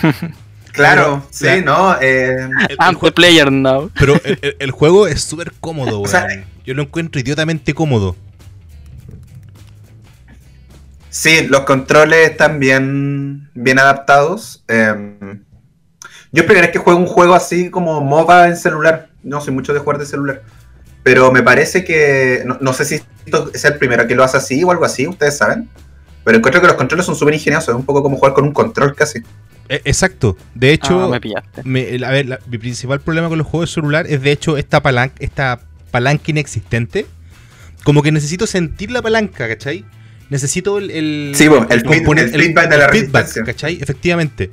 Claro, Pero, sí, la- ¿no? Eh, El, I'm el the jue- player now. pero el, el- el juego es súper cómodo, weón. O sea, Yo lo encuentro idiotamente cómodo. Sí, los controles están bien, bien adaptados. Eh, yo es primera vez que juego un juego así como MOBA en celular. No soy mucho de jugar de celular. Pero me parece que. No, no sé si esto es el primero que lo hace así o algo así, ustedes saben. Pero encuentro que los controles son súper ingeniosos. Es un poco como jugar con un control casi. Eh, exacto. De hecho, Ah, me pillaste. Me- el- a ver, la- mi principal problema con los juegos de celular es de hecho esta palanca, esta palanca inexistente. Como que necesito sentir la palanca, ¿cachai? Necesito el, el, Sí, el feed- componente- el feedback de la resistencia. ¿cachai? Efectivamente.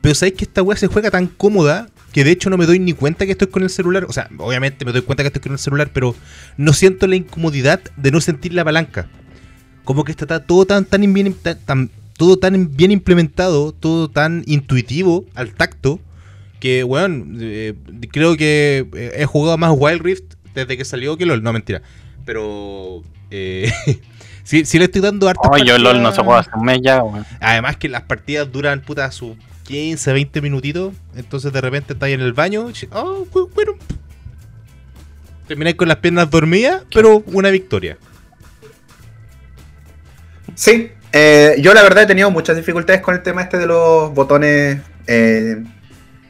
Pero sabéis que esta weá se juega tan cómoda que de hecho no me doy ni cuenta que estoy con el celular. O sea, obviamente me doy cuenta que estoy con el celular, pero no siento la incomodidad de no sentir la palanca. Como que está todo tan, tan bien, tan- todo tan bien implementado, todo tan intuitivo al tacto, que, weón, eh, creo que eh, he jugado más Wild Rift desde que salió que LOL. No, mentira. Pero... Eh, sí, sí le estoy dando harta Oh, yo LOL no se juega hace un mes ya. Además que las partidas duran, puta, sus 15, 20 minutitos. Entonces de repente estáis en el baño. Oh, bu- bueno. Termináis con las piernas dormidas, pero una victoria. Sí, eh, yo la verdad he tenido muchas dificultades con el tema este de los botones eh,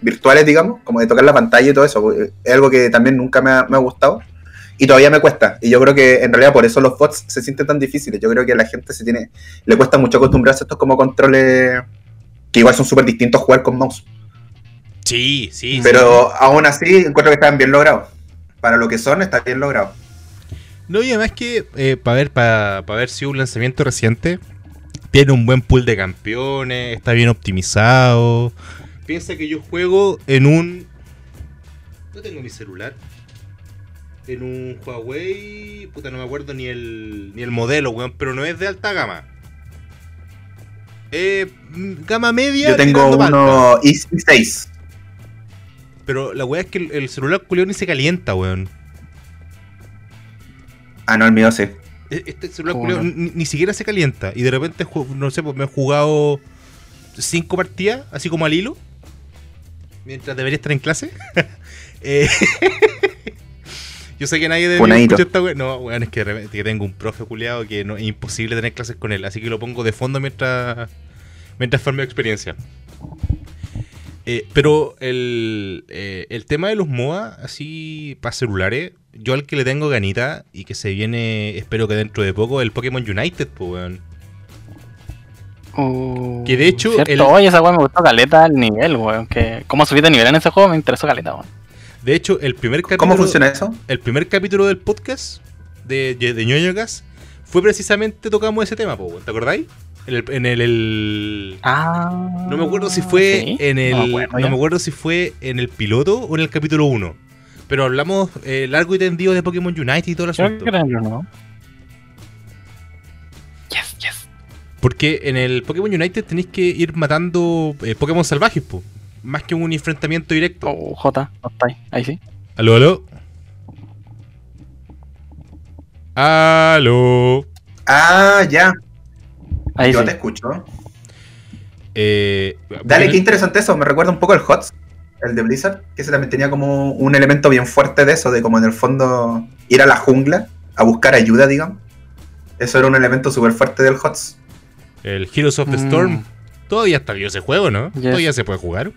virtuales, digamos, como de tocar la pantalla y todo eso. Es algo que también nunca me ha, me ha gustado y todavía me cuesta. Y yo creo que en realidad por eso los bots se sienten tan difíciles. Yo creo que a la gente se tiene, le cuesta mucho acostumbrarse a estos como controles Que igual son súper distintos jugar con mouse. Sí, sí. Pero aún así encuentro que están bien logrados. Para lo que son, está bien logrado. No, y además que eh, para ver, para ver si un lanzamiento reciente, tiene un buen pool de campeones, está bien optimizado. Piensa que yo juego en un. No tengo mi celular. En un Huawei. Puta, no me acuerdo ni el, ni el modelo, weón, pero no es de alta gama. Eh, mm, gama media. Yo tengo uno i6. Pero la weá es que el, el celular culiao ni se calienta, weón. Ah, no, el mío sí. E- Este celular ¿Cómo culiao no? ni, ni siquiera se calienta. Y de repente, no sé, pues me he jugado cinco partidas, así como al hilo. Mientras debería estar en clase. Eh, Yo sé que nadie debería escuchar esta weá. No, weón, es que, que tengo un profe culiado que no, es imposible tener clases con él. Así que lo pongo de fondo mientras, mientras farmeo experiencia. Eh, pero el, eh, el tema de los MOA, así para celulares, yo al que le tengo ganita y que se viene, espero que dentro de poco, el Pokémon United, pues, weón. Uh, Que de hecho, ¿cierto? el- Oye, esa weón me gustó caleta el nivel, weón. Que cómo subí de nivel en ese juego me interesó caleta, weón. De hecho, el primer capítulo. ¿Cómo funciona eso? El primer capítulo del podcast de, de, de Ñoño Gas fue precisamente tocamos ese tema, po, weón, ¿te acordáis? En el, en el, el- Ah. No me acuerdo si fue ¿sí? en el. No No, me acuerdo si fue en el piloto o en el capítulo 1. Pero hablamos eh, largo y tendido de Pokémon United y todo el Creo asunto. que era el uno. Porque en el Pokémon United tenéis que ir matando eh, Pokémon salvajes, po. Más que un enfrentamiento directo. Oh, J, no está ahí. Ahí sí. Aló, aló. Aló. Ah, ya. Ahí Yo sí. te escucho. Eh, Dale, qué interesante eso. Me recuerda un poco al HOTS, el de Blizzard, que ese también tenía como un elemento bien fuerte de eso, de como en el fondo ir a la jungla a buscar ayuda, digamos. Eso era un elemento súper fuerte del HOTS. El Heroes of the Mm. Storm. Todavía está vivo ese juego, ¿no? Yes. Todavía se puede jugar.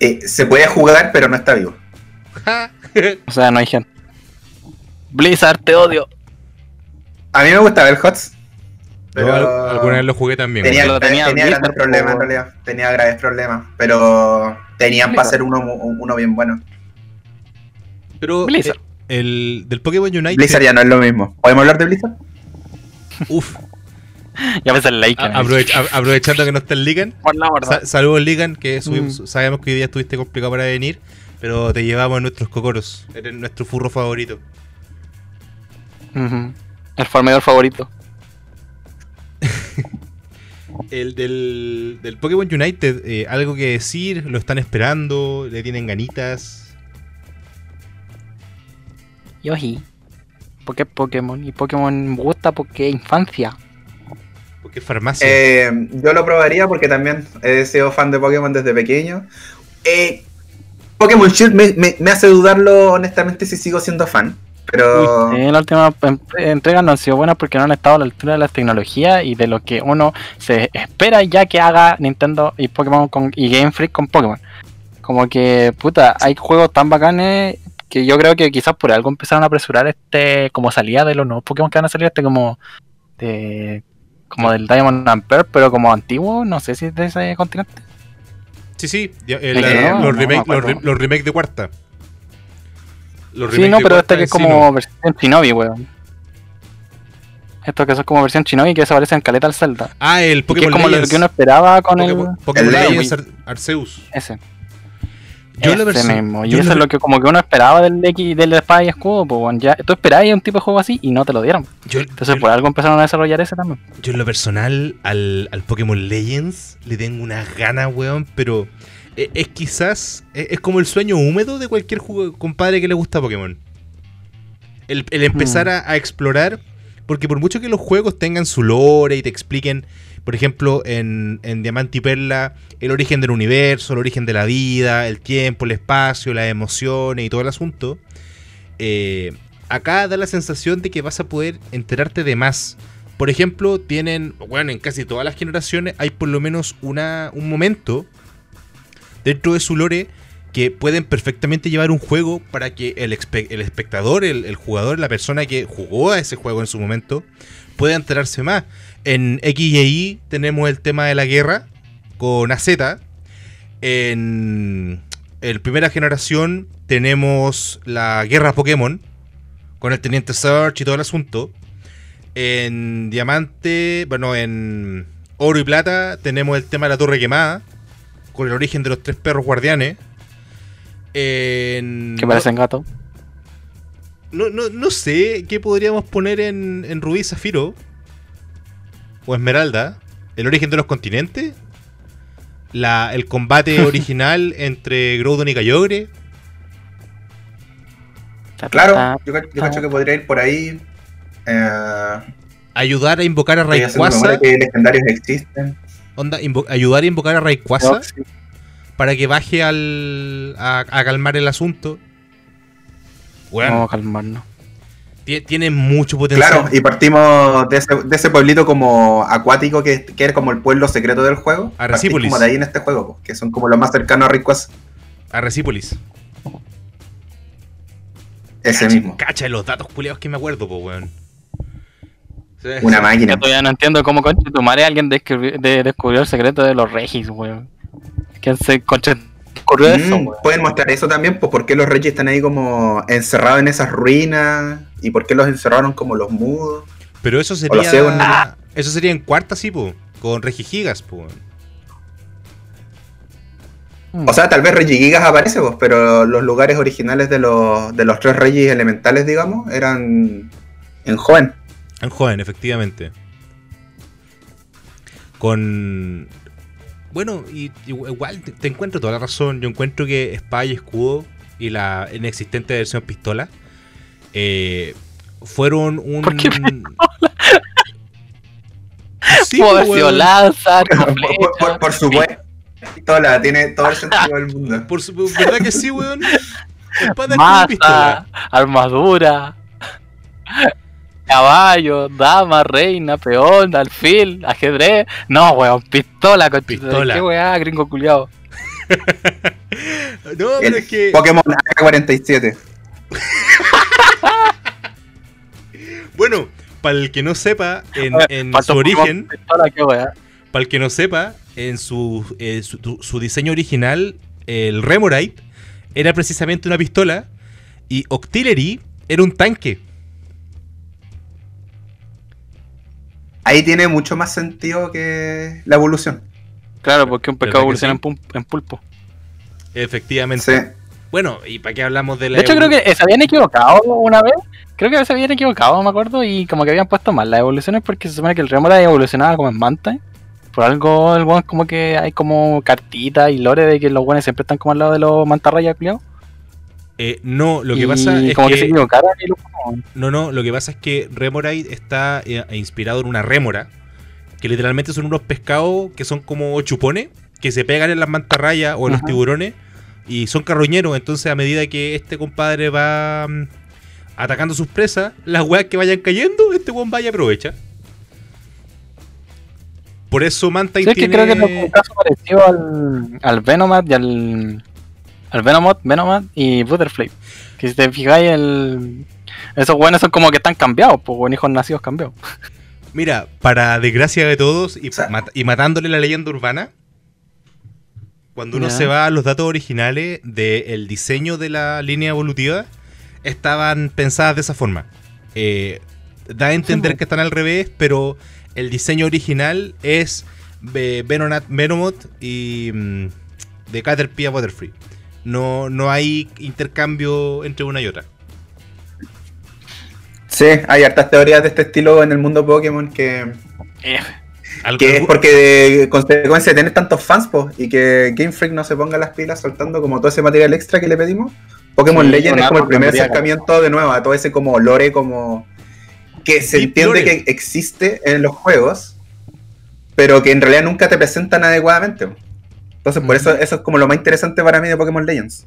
Eh, se puede jugar, pero no está vivo. O sea, no hay gente. Blizzard, te odio. A mí me gustaba el HOTS. Pero al- alguna vez lo jugué también. tenía, weón. Lo tenía tenía Blizzard, grandes problemas en realidad. Tenía graves problemas. Pero tenían para Blizzard. hacer uno, uno bien bueno. Pero Blizzard. eh, el del Pokémon United. Blizzard ya no es lo mismo. ¿Podemos hablar de Blizzard? Uf, Ya ves el like. a- aprovech- a- aprovechando que no está el Ligan. La. Sa- saludos Ligan, que subimos- Mm. sabemos que hoy día estuviste complicado para venir. Pero te llevamos en nuestros cocoros. Eres nuestro furro favorito. El farmeador favorito. El del, del Pokémon United, eh, algo que decir, lo están esperando, le tienen ganitas. Yoji. Porque es Pokémon. Y Pokémon me gusta porque es infancia. Es farmacia. Eh, yo lo probaría porque también he sido fan de Pokémon desde pequeño. Eh, Pokémon Shield me, me- me hace dudarlo honestamente si sigo siendo fan. Pero Eh, la última em- entrega no han sido buenas porque no han estado a la altura de las tecnologías y de lo que uno se espera ya que haga Nintendo y Pokémon con, y Game Freak con Pokémon. Como que, puta, hay juegos tan bacanes que yo creo que quizás por algo empezaron a apresurar este, como salida de los nuevos Pokémon que van a salir, este como de, como del Diamond and Pearl, pero como antiguo, no sé si es de ese continente. sí, sí, el- es eh, no, los, no remake- me los, acuerdo. re- los remakes de cuarta. Los Sí, remakes no, pero este que es en como no. versión Shinobi, weón. Estos que son como versión Shinobi que se parecen caleta al Zelda. Ah, el Y que es Pokémon como lo que uno esperaba con Pokémon, el. Pokémon el Legends Legends. Ar- Arceus. Ese. Yo la versión- mismo. Y yo eso la- es lo que como que uno esperaba del X del Espada y Escudo, pues bueno, ya tú esperabas un tipo de juego así y no te lo dieron. Yo, Entonces yo- por algo empezaron a desarrollar ese también. yo en lo personal al, al Pokémon Legends le tengo unas ganas, weón, pero e- es, quizás, es, es como el sueño húmedo de cualquier jugo- compadre que le gusta Pokémon. El, el empezar Mm. a, a explorar, porque por mucho que los juegos tengan su lore y te expliquen, por ejemplo, en, en Diamante y Perla, el origen del universo, el origen de la vida, el tiempo, el espacio, las emociones y todo el asunto, eh, acá da la sensación de que vas a poder enterarte de más. Por ejemplo, tienen, bueno, en casi todas las generaciones hay por lo menos una, un momento dentro de su lore que pueden perfectamente llevar un juego para que el, el espectador, el, el jugador, la persona que jugó a ese juego en su momento, pueda enterarse más. En X y Y tenemos el tema de la guerra, con AZ. En, en primera generación tenemos la guerra Pokémon con el Teniente Search y todo el asunto. En diamante, bueno, en oro y plata tenemos el tema de la torre quemada con el origen de los tres perros guardianes. En, Que parecen gatos. no, no, no sé qué podríamos poner en, en Rubí y Zafiro. O Esmeralda. El origen de los continentes. La, el combate original entre Groudon y Kyogre. Claro, yo, yo cacho que podría ir por ahí. Eh, Ayudar a invocar a Rayquaza. que legendarios existen. Onda, ayudar a invocar a Rayquaza para que baje al, a, a calmar el asunto. Bueno, Vamos a calmarnos. Tie- tiene mucho potencial. Claro, y partimos de ese, de ese pueblito como acuático que, que era como el pueblo secreto del juego. Arrecípolis. como de ahí en este juego, po, que son como los más cercanos a Rayquaza. A Recípolis. Ese Cacha- mismo. Cacha los datos culiados que me acuerdo, pues, weón. Una Yo máquina. todavía no entiendo cómo conche tu madre alguien descubri- de- descubrió el secreto de los regis, weón. ¿Quién se conche Mm? Pueden mostrar eso también, pues por qué los reyes están ahí como encerrados en esas ruinas y por qué los encerraron como los mudos. Pero eso sería. Eso sería en cuarta, sí, po. Con Regigigas, po. O sea, tal vez Regigigas aparece, pues, pero los lugares originales de los, de los tres reyes elementales, digamos, eran en joven. En joven, efectivamente. Con. Bueno, y, y- igual te, te encuentro toda la razón. Yo encuentro que espada y escudo y la inexistente versión pistola eh, fueron un. ¿Por qué Sí, Pudo po, haber sido weón. lanza, arco, por, por- por- por supuesto. Pistola, tiene todo el sentido del mundo. Por su- ¿Verdad que sí, weón? Espada, escudo y pistola. Masa, armadura, caballo, dama, reina, peón, alfil, ajedrez. No, weón, pistola, con Pistola. ¿Qué weá, gringo culiado? No, pero es que. Pokémon AK-47. Bueno, para el que no sepa, en, en su origen. Para el que no sepa, en su, eh, su, su diseño original, el Remorite era precisamente una pistola y Octillery era un tanque. Ahí tiene mucho más sentido que la evolución. Claro, porque un ¿Verdad pescado evoluciona sí? en, pulpo. Efectivamente. Sí. Bueno, ¿y para qué hablamos de la De hecho, creo que se habían equivocado una vez. Creo que se habían equivocado, me acuerdo, y como que habían puesto mal las evoluciones porque se supone que el Remora evolucionaba como en Manta. Por algo, el como que hay como cartitas y lore de que los buenos siempre están como al lado de los mantarrayas, culiao. Eh, no, lo que Y pasa es como que, se no, no, lo que pasa es que Remorite está eh, inspirado en una rémora, que literalmente son unos pescados que son como chupones, que se pegan en las mantarrayas o en los tiburones y son carroñeros, entonces a medida que este compadre va mm, atacando sus presas, las weas que vayan cayendo, este weón vaya y aprovecha. Por eso Mantine Sí, es que tiene... creo que es un caso parecido al, al Venomat y al. Al Venomoth, Venomat y Butterfly. Que si te fijáis, el, esos buenos son como que están cambiados, pues buenos hijos nacidos cambiados. Mira, para desgracia de todos y, O sea- mat- y matándole la leyenda urbana, cuando uno se va a los datos originales del diseño de la línea evolutiva, estaban pensadas de esa forma. Eh, da a entender que están al revés, pero el diseño original es eh, Venomoth y mm, de Caterpie a Butterfree. No, no hay intercambio entre una y otra. Sí, hay hartas teorías de este estilo en el mundo Pokémon que, Eh, que es porque de consecuencia de tener tantos fans po, y que Game Freak no se ponga las pilas soltando como todo ese material extra que le pedimos. Pokémon Sí, Legends es como el primer acercamiento de nuevo a todo ese como lore como que se Deep entiende lore. que existe en los juegos, pero que en realidad nunca te presentan adecuadamente. Entonces por eso eso es como lo más interesante para mí de Pokémon Legends.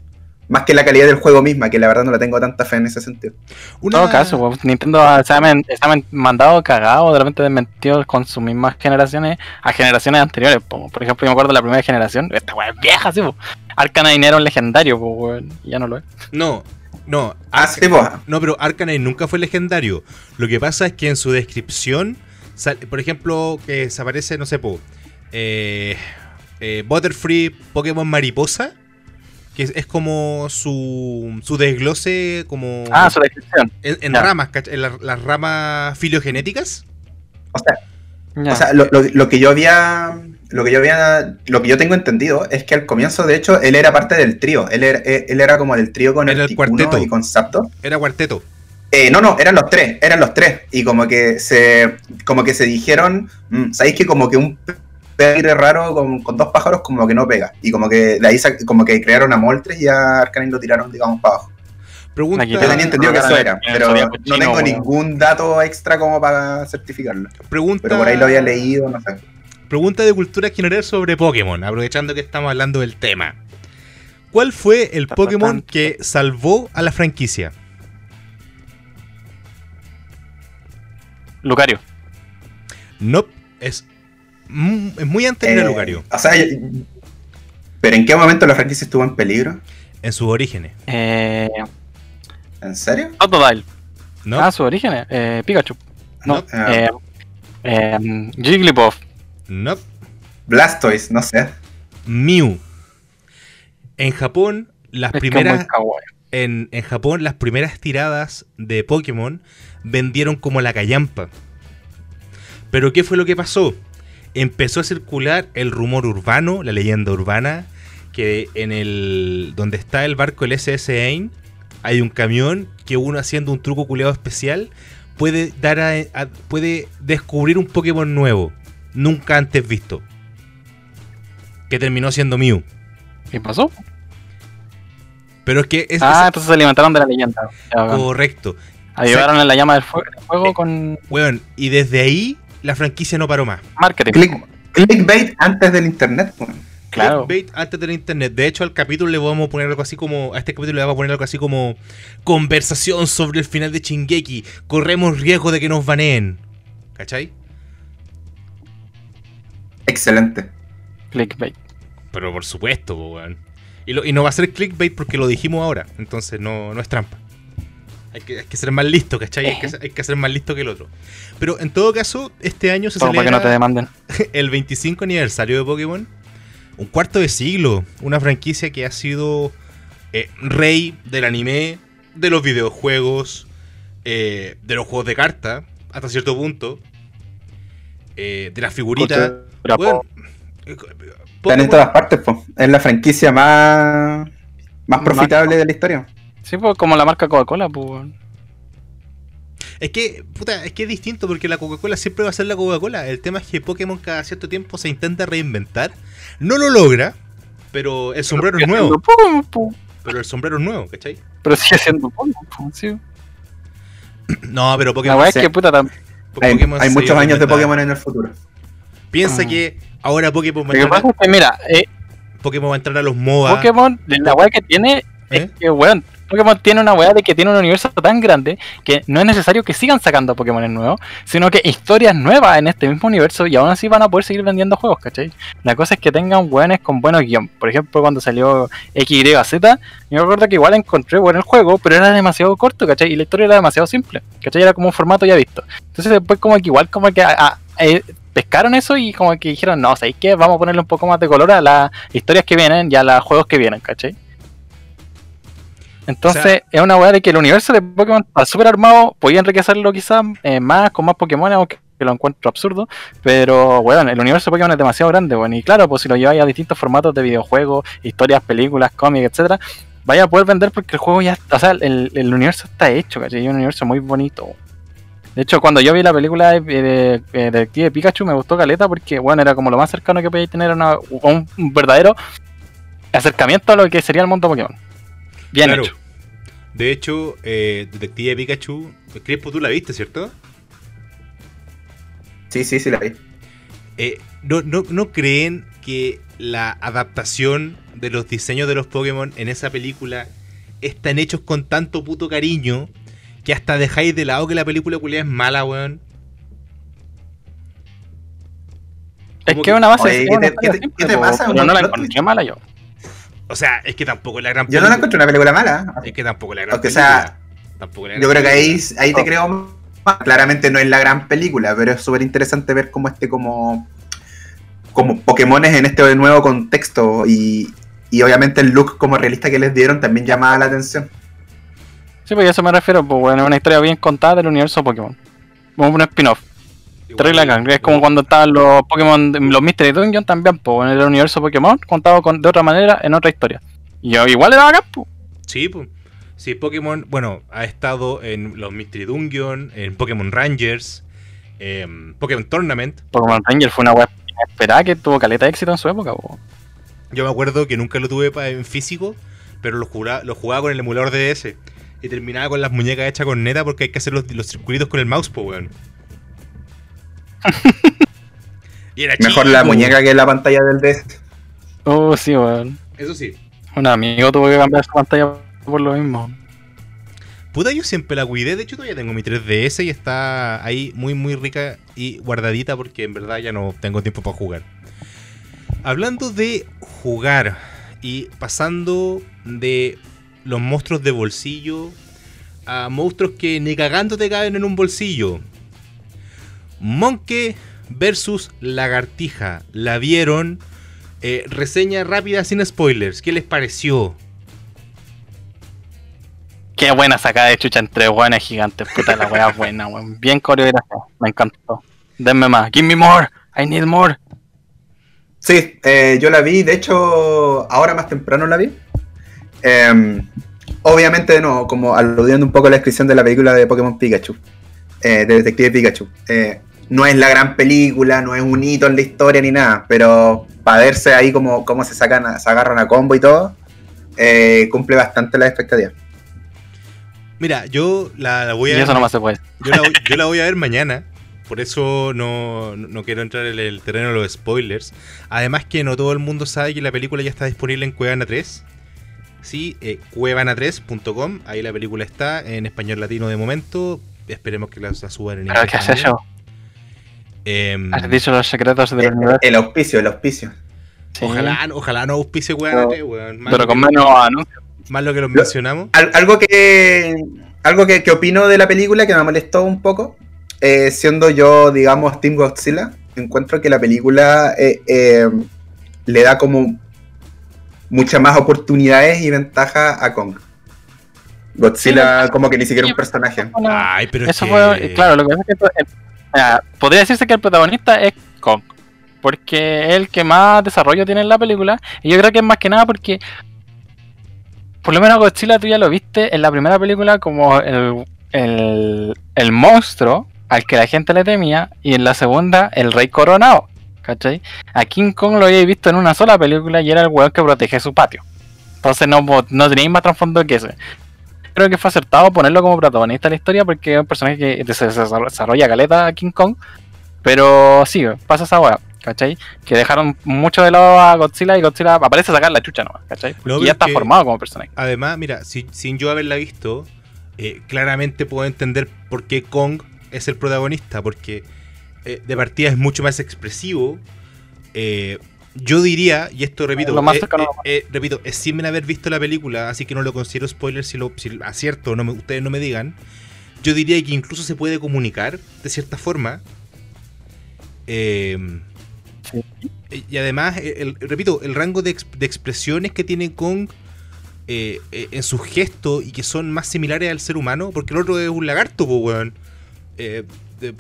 Más que la calidad del juego misma, que la verdad no la tengo tanta fe en ese sentido. En una- todo caso, weón, Nintendo se ha, se mandado cagado, de repente desmentido con sus mismas generaciones a generaciones anteriores. po. Por ejemplo, yo me acuerdo de la primera generación, esta weá es vieja, sí, po. Arcanine era un legendario, po, weón, y ya no lo es. No, no. Ah, sí. No, pero Arcanine nunca fue legendario. Lo que pasa es que en su descripción, por ejemplo, que se aparece, no sé, po, eh, eh, Butterfree Pokémon Mariposa, que es, es como su, su desglose como Ah, su descripción. en, en ramas, ¿cach- en la- las ramas filogenéticas. O sea. O sea, lo, lo- lo que yo había. Lo que yo había. Lo que yo tengo entendido es que al comienzo, de hecho, él era parte del trío. Él era, él él era como del trío con Era el cuarteto. y con Zapdos. Era cuarteto. Eh, no, no, eran los tres, eran los tres. Y como que se. Como que se dijeron. mm, ¿Sabéis que como que un aire raro con, con dos pájaros como que no pega? Y como que de ahí como que crearon a Moltres y a Arcanine lo tiraron, digamos, para abajo. Pregunta, Yo tenía entendido que eso era, el pero no tengo ningún dato extra como para certificarlo. pregunta, Pero por ahí lo había leído, no sé. pregunta de cultura general sobre Pokémon, aprovechando que estamos hablando del tema. ¿Cuál fue el Pokémon que salvó a la franquicia? Lucario. No, es, es muy anterior a Eh, Lucario, O sea, ¿pero en qué momento la franquicia estuvo en peligro? en sus orígenes. Eh, ¿En serio? Totodile. ¿No? Ah, su origen. Eh, Pikachu. No. No. Ah. Eh, eh, Jigglypuff. No. Blastoise, no sé. Mew. En Japón, las Es primeras, en, en Japón, las primeras tiradas de Pokémon vendieron como la callampa. Pero ¿qué fue lo que pasó? Empezó a circular el rumor urbano, la leyenda urbana, que en el donde está el barco el SS Ain hay un camión que uno haciendo un truco culeado especial puede dar a- a- puede descubrir un Pokémon nuevo, nunca antes visto. Que terminó siendo Mew. ¿Qué pasó? Pero es que es, ah, es entonces se alimentaron de la leyenda. Correcto. Ayudaron en la llama del fuego, del fuego Eh, con Weón, y desde ahí la franquicia no paró más. marketing. Click- clickbait antes del internet. weón. Claro. Clickbait antes del internet. De hecho, al capítulo le vamos a poner algo así como. A este capítulo le vamos a poner algo así como. Conversación sobre el final de Shingeki. Corremos riesgo de que nos baneen. ¿Cachai? Excelente. Clickbait. Pero por supuesto, weón. Y, lo- y no va a ser clickbait porque lo dijimos ahora. Entonces no, no es trampa. Hay que, hay que ser más listo, ¿cachai? Hay que, ser- hay que ser más listo que el otro. Pero en todo caso, este año se Todo para que celebra no te demanden. el 25 aniversario de Pokémon. Un cuarto de siglo. Una franquicia que ha sido eh, rey del anime, de los videojuegos, eh, de los juegos de carta, hasta cierto punto. eh, de las figuritas. Eh, Están en todas partes, po. Es la franquicia más, más Más- profitable de la historia. Sí, pues como la marca Coca-Cola, pues. Es que, puta, es que es distinto porque la Coca-Cola siempre va a ser la Coca-Cola. El tema es que Pokémon cada cierto tiempo se intenta reinventar. No lo logra, pero el sombrero es nuevo. siendo Pokémon, po. Pero el sombrero es nuevo, ¿cachai? Pero sigue siendo Pokémon, po, sí. No, pero La Pokémon. weá es sí. que puta tam- Hay, Pokémon hay se muchos años de. Pokémon en el futuro. Piensa Ah. que ahora Pokémon va, a que pasa entrar, es que, mira, eh, Pokémon va a entrar a los MOBA. Pokémon, la weá que tiene ¿Eh? es que, weón, Pokémon tiene una weá de que tiene un universo tan grande que no es necesario que sigan sacando Pokémon nuevos, sino que historias nuevas en este mismo universo y aún así van a poder seguir vendiendo juegos, ¿cachai? La cosa es que tengan weones con buenos guion. Por ejemplo, cuando salió XYZ, yo me acuerdo que igual encontré bueno el juego, pero era demasiado corto, ¿cachai? Y la historia era demasiado simple, ¿cachai? Era como un formato ya visto. Entonces después como que igual como que a- eh, pescaron eso y como que dijeron, no, ¿sabéis qué? Vamos a ponerle un poco más de color a las historias que vienen y a los juegos que vienen, ¿cachai? Entonces, O sea- es una weá de que el universo de Pokémon está súper armado, podía enriquecerlo quizás eh, más, con más Pokémon, aunque lo encuentro absurdo, pero weón, el universo de Pokémon es demasiado grande, weón, y claro, pues si lo lleváis a distintos formatos de videojuegos, historias, películas, cómics, etcétera, vaya a poder vender porque el juego ya, está- o sea, el, el universo está hecho, ¿cachai? Es un universo muy bonito. De hecho, cuando yo vi la película de, de, de Detective Pikachu me gustó Caleta porque, bueno, era como lo más cercano que podíais tener a, una- a un, un verdadero acercamiento a lo que sería el mundo Pokémon. Bien Claro. hecho. De hecho, eh, Detective Pikachu. Crespo, tú la viste, ¿cierto? Sí, sí, sí, la vi. Eh, ¿no, no, ¿No creen que la adaptación de los diseños de los Pokémon en esa película están hechos con tanto puto cariño que hasta dejáis de lado que la película culia es mala, weón? Es que que- una base Oye, es ¿qué te- historia qué te- simple, qué te po, pasa, pero weón? no la encontré mala yo. O sea, es que tampoco es la gran Yo no la encuentro una película mala. Es que tampoco es la gran Aunque película. sea, Tampoco la Yo gran creo que ahí, película. ahí te Oh. creo más. Claramente no es la gran película, pero es súper interesante ver cómo este como como Pokémones en este nuevo contexto y, y obviamente el look como realista que les dieron también llamaba la atención. Sí, pues a eso me refiero, pues bueno, es una historia bien contada del universo Pokémon. Como un spin-off. Terrible Es como cuando estaban los Pokémon, los Mystery Dungeon también, pues en el universo Pokémon, contado con, de otra manera en otra historia. Y yo, igual era acá, pues. Sí, pues. Sí, Pokémon, bueno, ha estado en los Mystery Dungeon, en Pokémon Rangers, en Pokémon Tournament. Pokémon Rangers fue una web inesperada que tuvo caleta de éxito en su época, pues. Yo me acuerdo que nunca lo tuve en físico, pero lo jugaba, lo jugaba con el emulador DS. Y terminaba con las muñecas hechas con neta porque hay que hacer los, los circulitos con el mouse, po, weón. y era Mejor chico, la muñeca que la pantalla del DS. Oh, sí, weón. Eso sí. Un amigo tuvo que cambiar su pantalla por lo mismo. Puta, yo siempre la cuidé. De hecho, todavía tengo mi 3DS y está ahí muy, muy rica y guardadita porque en verdad ya no tengo tiempo para jugar. Hablando de jugar y pasando de los monstruos de bolsillo a monstruos que ni cagando te caben en un bolsillo. Monkey versus Lagartija. ¿La vieron? Eh, reseña rápida sin spoilers. ¿Qué les pareció? Qué buena sacada de chucha entre weones gigantes. Puta la wea buena, weón. Bien coreografiada. Me encantó. Denme más. Give me more. I need more. Sí, eh, yo la vi, de hecho, ahora más temprano la vi. Eh, obviamente, no, como aludiendo un poco a la descripción de la película de Pokémon Pikachu, eh, de Detective Pikachu. Eh, no es la gran película, no es un hito en la historia ni nada, pero para verse ahí como, como se sacan, a- se agarran a combo y todo, eh, cumple bastante las expectativas. Mira, yo la, la voy Y a eso nomás se puede. Yo la, voy- yo la voy a ver mañana. Por eso no, no quiero entrar en el terreno de los spoilers. Además que no todo el mundo sabe que la película ya está disponible en Cuevana 3. Sí, eh, cuevana3.com. Ahí la película está en español latino de momento. Esperemos que la, la suban en inglés ¿qué es también. Em, Has dicho los secretos del El, universo. el auspicio, el auspicio. Sí. ojalá, ojalá no auspice Cuevana Pero- 3, weón. Más, Pero lo con menos anuncios. más lo que los Lo- mencionamos. Al- algo que algo que, que opino de la película que me molestó un poco, eh, siendo yo, digamos, Team Godzilla, encuentro que la película eh, eh, le da como muchas más oportunidades y ventajas a Kong. Godzilla como que ni siquiera un personaje. Ay, pero es Eso que- fue, claro, lo que pasa es que mira, podría decirse que el protagonista es Kong, porque es el que más desarrollo tiene en la película, y yo creo que es más que nada porque, por lo menos Godzilla tú ya lo viste en la primera película como el, el, el monstruo al que la gente le temía, y en la segunda el rey coronado, ¿cachai? A King Kong lo habéis visto en una sola película y era el weón que protege su patio. Entonces no, no tenéis más trasfondo que ese creo que fue acertado ponerlo como protagonista de la historia porque es un personaje que se desarrolla caleta a King Kong. Pero sí, pasa esa weá, ¿cachai? Que dejaron mucho de lado a Godzilla y Godzilla aparece a sacar la chucha nomás, ¿cachai? No, y ya está formado como personaje. Además, mira, si- sin yo haberla visto, eh, claramente puedo entender por qué Kong es el protagonista, porque eh, de partida es mucho más expresivo. eh, yo diría, y esto repito, Lo más eh, eh, eh, repito, es sin haber visto la película, así que no lo considero spoiler si lo si acierto, no me- ustedes no me digan. Yo diría que incluso se puede comunicar de cierta forma. Eh, Sí. y además, el- repito, el rango de, de expresiones que tiene Kong en sus gestos y que son más similares al ser humano, porque el otro es un lagarto, po, weón. De-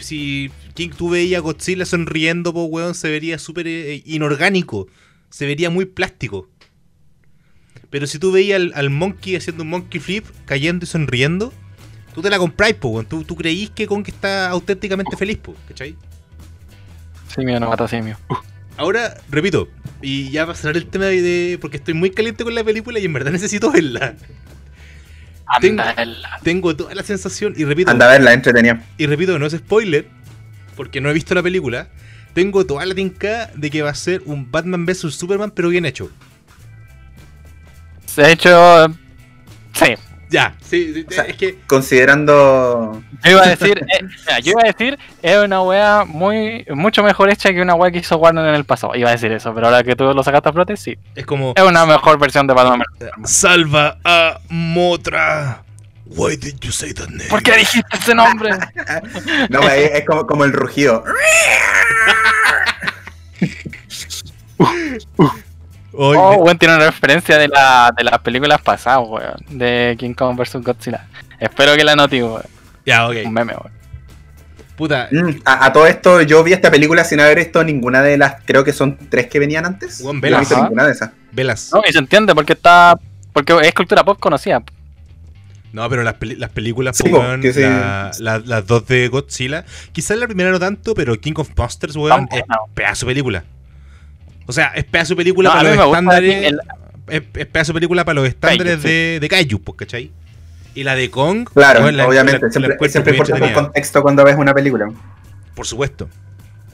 si- King tú veías a Godzilla sonriendo, weón, se vería súper eh, inorgánico, se vería muy plástico. Pero si tú veías al, al monkey haciendo un monkey flip, cayendo y sonriendo, tú te la compráis, po, weón. Tú, tú creís que Kong está auténticamente feliz, po, ¿cachai? Simio no mata simio. Ahora, repito, y ya va a cerrar el tema de, de- porque estoy muy caliente con la película y en verdad necesito verla. Tengo- Tengo toda la sensación, y repito, Anda a verla, entretenida. y repito, no es spoiler, porque no he visto la película. Tengo toda la tinca de que va a ser un Batman vs Superman, pero bien hecho. De hecho, sí. Ya, sí, sí, O sea, es que. Considerando Yo iba a decir, eh, mira, yo iba a decir, es una wea muy, mucho mejor hecha que una wea que hizo Warner en el pasado. Iba a decir eso, pero ahora que tú lo sacaste a flote, sí. Es como. Es una mejor versión de Batman. Salva a Motra. Why did you say that name? ¿Por qué dijiste ese nombre? No, es, es como, como el rugido. Hoy Oh, me- weón, tiene una referencia de, la, de las películas pasadas, weón. De King Kong vs Godzilla. Espero que la note, weón. Ya, Un ok. meme, weón. Puta, Mm, a, a todo esto, yo vi esta película sin haber visto ninguna de las, creo que son tres que venían antes. Juan Yo no Velas. he visto ninguna de esas. velas. No, y se entiende porque está. Porque es cultura pop conocida. No, pero las, peli- las películas, Sí, weón, la- la- las dos de Godzilla. Quizás la primera no tanto, pero King of Monsters, weón, Tan es buena. pedazo de película. O sea, es pedazo de película No, para los estándares. el- Es, es pedazo de película para los estándares Kaiju, sí. de, de Kaiju, pues, ¿cachai? Y la de Kong, Claro, la- obviamente. la- la siempre encuentro siempre importa el contexto cuando ves una película. Por supuesto.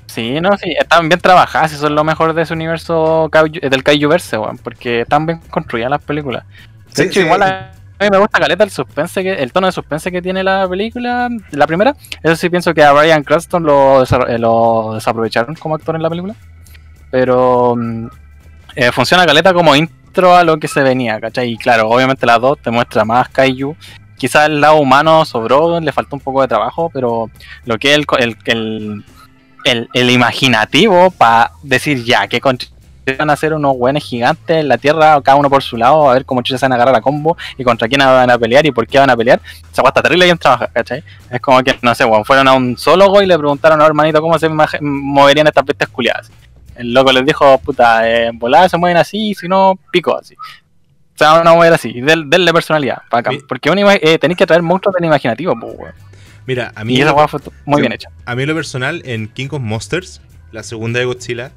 Sí, no, sí, están bien trabajadas. Eso es lo mejor de ese universo kaiju- del Kaijuverse, weón. Porque están bien construidas las películas. De Sí, hecho, sí. igual a mí me gusta caleta el suspense, que, el tono de suspense que tiene la película, la primera. Eso sí pienso que a Brian Cranston lo, eh, lo desaprovecharon como actor en la película. Pero mm, eh, funciona caleta como intro a lo que se venía, ¿cachai? Y claro, obviamente las dos te muestra más Kaiju. Quizás el lado humano sobró, le faltó un poco de trabajo, pero lo que es el, el, el, el, imaginativo para decir ya, que van a ser unos buenos gigantes en la tierra, cada uno por su lado, a ver cómo chuchas se van a agarrar a combo y contra quién van a pelear y por qué van a pelear. Esa guasta terrible bien trabaja, ¿cachai? Es como que, no sé, weón, fueron a un zoólogo y le preguntaron a hermanito cómo se moverían estas bestias culiadas. El loco les dijo, puta, eh, voladas se mueven así, si no, pico así. Se van a mover así, del, denle personalidad, pa' acá. Mi- Porque eh, tenéis que traer monstruos del imaginativo, pues, weón. Mira, a mí, Y esa weá fue muy bien hecha. a mí en lo personal, en King of Monsters, la segunda de Godzilla,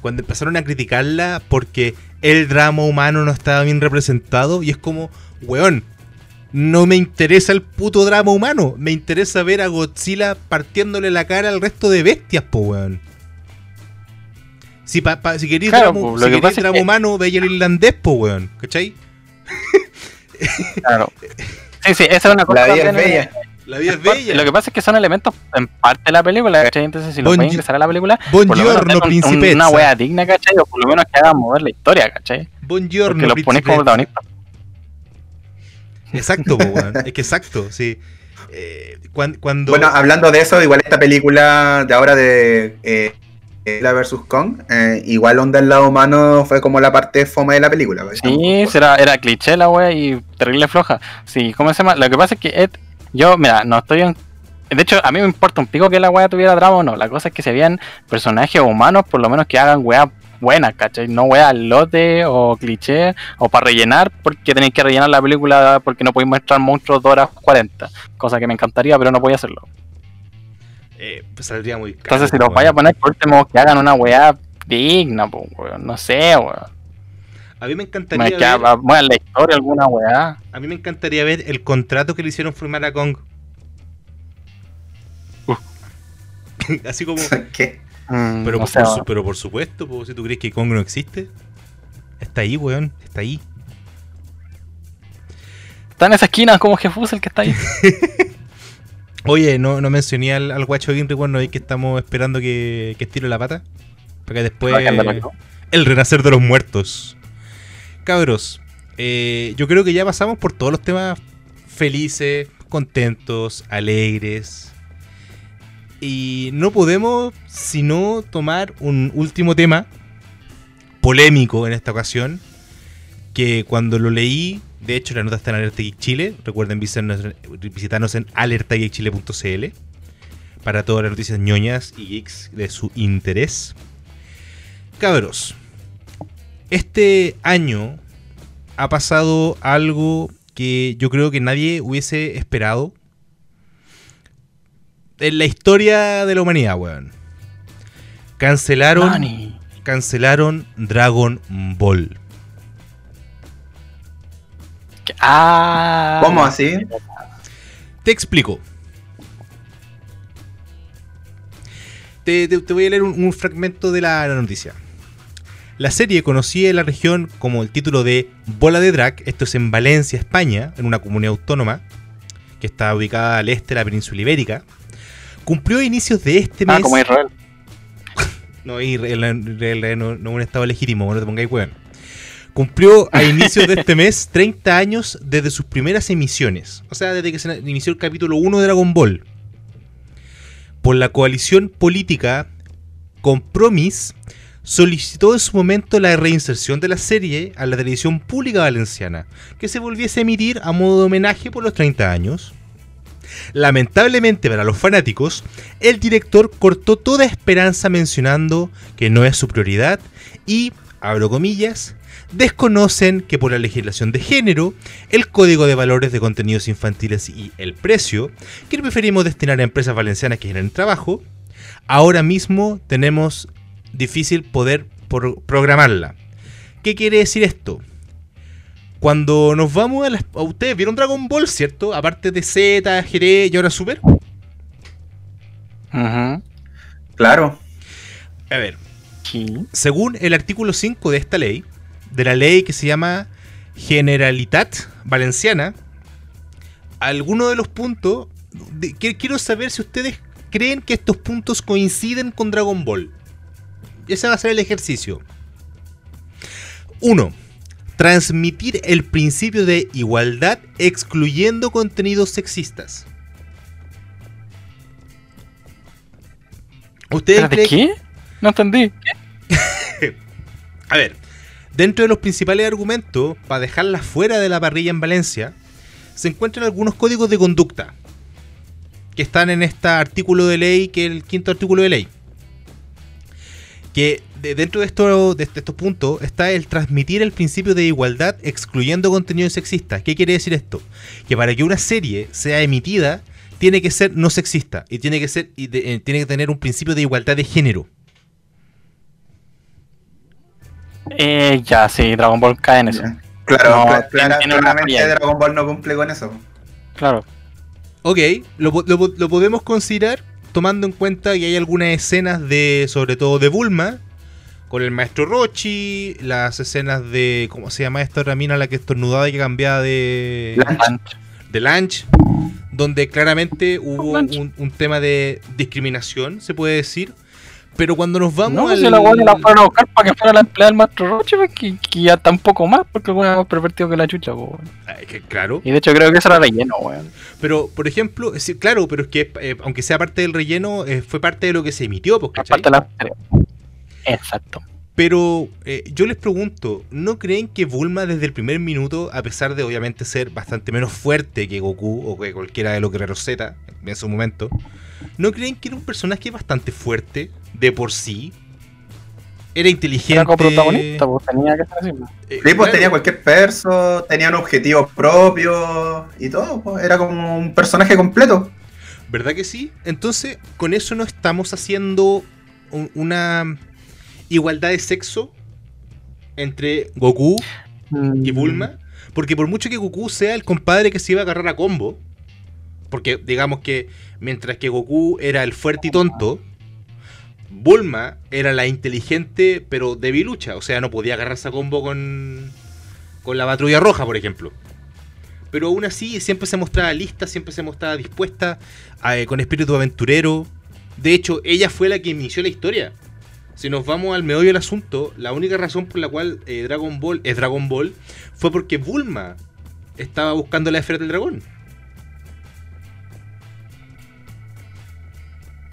cuando empezaron a criticarla porque el drama humano no estaba bien representado, y es como, weón, no me interesa el puto drama humano, me interesa ver a Godzilla partiéndole la cara al resto de bestias, po, weón. Si, pa, pa- si queréis Claro, po, lo si que queréis pasa es drama que- humano, veis el irlandés, po, weón, ¿cachai? Claro. Sí, sí, esa es una cosa La vida es bella. eh, La vida es bella. Lo que pasa es que son elementos en parte de la película, ¿cachai? Entonces, si los Bon- pueden ingresar a la película, por lo menos Buongiorno, principessa. una wea digna, ¿cachai? O por lo menos que hagan mover la historia, ¿cachai? Buongiorno, Porque los ponéis como principessa. protagonistas. Exacto, po, weón. es que exacto, sí. Eh, cuan- cuando... Bueno, hablando de eso, igual esta película de ahora de eh, la versus Kong, eh, igual onda el lado humano fue como la parte fome de la película. ¿cachai? Sí, será, era cliché la wea y terrible floja. Sí, ¿cómo se llama? Lo que pasa es que Ed, yo, mira, no estoy en. De hecho, a mí me importa un pico que la wea tuviera drama o no. La cosa es que se vean personajes humanos, por lo menos que hagan weas buenas, ¿cachai? No weas lote o cliché o para rellenar, porque tenéis que rellenar la película porque no podéis mostrar monstruos de horas 40. Cosa que me encantaría, pero no podía hacerlo. Eh, pues saldría muy caro, Entonces, si los vaya a poner, por último, que hagan una wea digna, pues, weón. No sé, weón. A mí me Me encantaría queda- ver, muevan la historia, alguna weá. a mí me encantaría ver el contrato que le hicieron firmar a Kong. Así como, ¿Qué? Mm, pero, no por, sé, por su- weón. pero por supuesto, po, si tú crees que Kong no existe, está ahí, weón, está ahí. Está en esa esquina como Jefus el que está ahí. Oye, no, no mencioné al, al guacho Ginry, bueno, ahí que estamos esperando que, que estire la pata. Para que después. El renacer de los muertos. Cabros, eh, yo creo que ya pasamos por todos los temas felices, contentos, alegres. Y no podemos sino tomar un último tema, polémico en esta ocasión, que cuando lo leí, de hecho la nota está en Alerta Geek Chile, recuerden visitarnos, visitarnos en alertageekchile.cl para todas las noticias ñoñas y geeks de su interés. Cabros, este año ha pasado algo que yo creo que nadie hubiese esperado en la historia de la humanidad, weón. Cancelaron, cancelaron Dragon Ball. Ah. ¿Cómo así? Te explico. Te, te- te voy a leer un, un fragmento de la, la noticia. La serie, conocida en la región como el título de Bola de Drag, esto es en Valencia, España, en una comunidad autónoma que está ubicada al este de la península ibérica, cumplió a inicios de este mes. Ah, como Israel. No, Israel, Israel no, no es un estado legítimo, no te pongáis weón. Cumplió a inicios de este mes 30 años desde sus primeras emisiones. O sea, desde que se inició el capítulo 1 de Dragon Ball. Por la coalición política Compromis, solicitó en su momento la reinserción de la serie a la televisión pública valenciana, que se volviese a emitir a modo de homenaje por los 30 años. Lamentablemente para los fanáticos, el director cortó toda esperanza mencionando que no es su prioridad y, abro comillas, desconocen que por la legislación de género, el código de valores de contenidos infantiles y el precio, que preferimos destinar a empresas valencianas que generen trabajo, ahora mismo tenemos difícil poder por- programarla. ¿Qué quiere decir esto? Cuando nos vamos a las... a Ustedes vieron Dragon Ball, ¿cierto? Aparte de Z, GT y ahora Super. Ujú. Claro. A ver, Sí. según el artículo 5 de esta ley, de la ley que se llama Generalitat Valenciana, alguno de los puntos, de- que- quiero saber si ustedes creen que estos puntos coinciden con Dragon Ball. Ese va a ser el ejercicio. 1. Transmitir el principio de igualdad excluyendo contenidos sexistas. ¿Ustedes ¿Espérate, creen qué? No entendí. A ver, dentro de los principales argumentos para dejarla fuera de la parrilla en Valencia, se encuentran algunos códigos de conducta que están en este artículo de ley, que es el quinto artículo de ley. Que de- dentro de, esto, de estos puntos está el transmitir el principio de igualdad excluyendo contenido sexista. ¿Qué quiere decir esto? Que para que una serie sea emitida tiene que ser no sexista y tiene que ser y de- eh, tiene que tener un principio de igualdad de género. Eh, ya, sí, Dragon Ball cae en eso. Ya. Claro, No, clara- claramente. Dragon Ball no cumple con eso. Claro. Ok, lo, lo lo podemos considerar tomando en cuenta que hay algunas escenas de, sobre todo de Bulma, con el maestro Rochi, las escenas de, ¿cómo se llama esta otra mina la que estornudaba y que cambiaba de, Lunch. de lunch? Donde claramente hubo un, un tema de discriminación, se puede decir. Pero cuando nos vamos No, al... si la buena la fueron a buscar para que fuera la empleada del maestro Roche, pues, que, que ya tampoco más, porque alguna es más pervertido que la chucha, pues, weón. Claro. Y de hecho creo que eso era relleno, weón. Pero, por ejemplo, sí, claro, pero es que eh, aunque sea parte del relleno, eh, fue parte de lo que se emitió, pues, ¿cachai? Aparte de la. Exacto. Pero eh, yo les pregunto, ¿no creen que Bulma desde el primer minuto, a pesar de obviamente ser bastante menos fuerte que Goku o que cualquiera de los guerreros Z en su momento, ¿no creen que era un personaje bastante fuerte de por sí? Era inteligente. Era coprotagonista, pues tenía que ser así. eh, Sí, pues claro. tenía cualquier perso, tenía un objetivo propio y todo. pues, Era como un personaje completo. ¿Verdad que sí? Entonces, con eso no estamos haciendo un- una igualdad de sexo entre Goku y Mm. Bulma. Porque por mucho que Goku sea el compadre que se iba a agarrar a combo, porque digamos que mientras que Goku era el fuerte y tonto, Bulma era la inteligente pero debilucha. O sea, no podía agarrarse a combo con, con la patrulla roja, por ejemplo. Pero aún así siempre se mostraba lista, siempre se mostraba dispuesta, eh, con espíritu aventurero. De hecho, ella fue la que inició la historia. Si nos vamos al meollo del asunto, la única razón por la cual eh, Dragon Ball es Dragon Ball fue porque Bulma estaba buscando la esfera del dragón.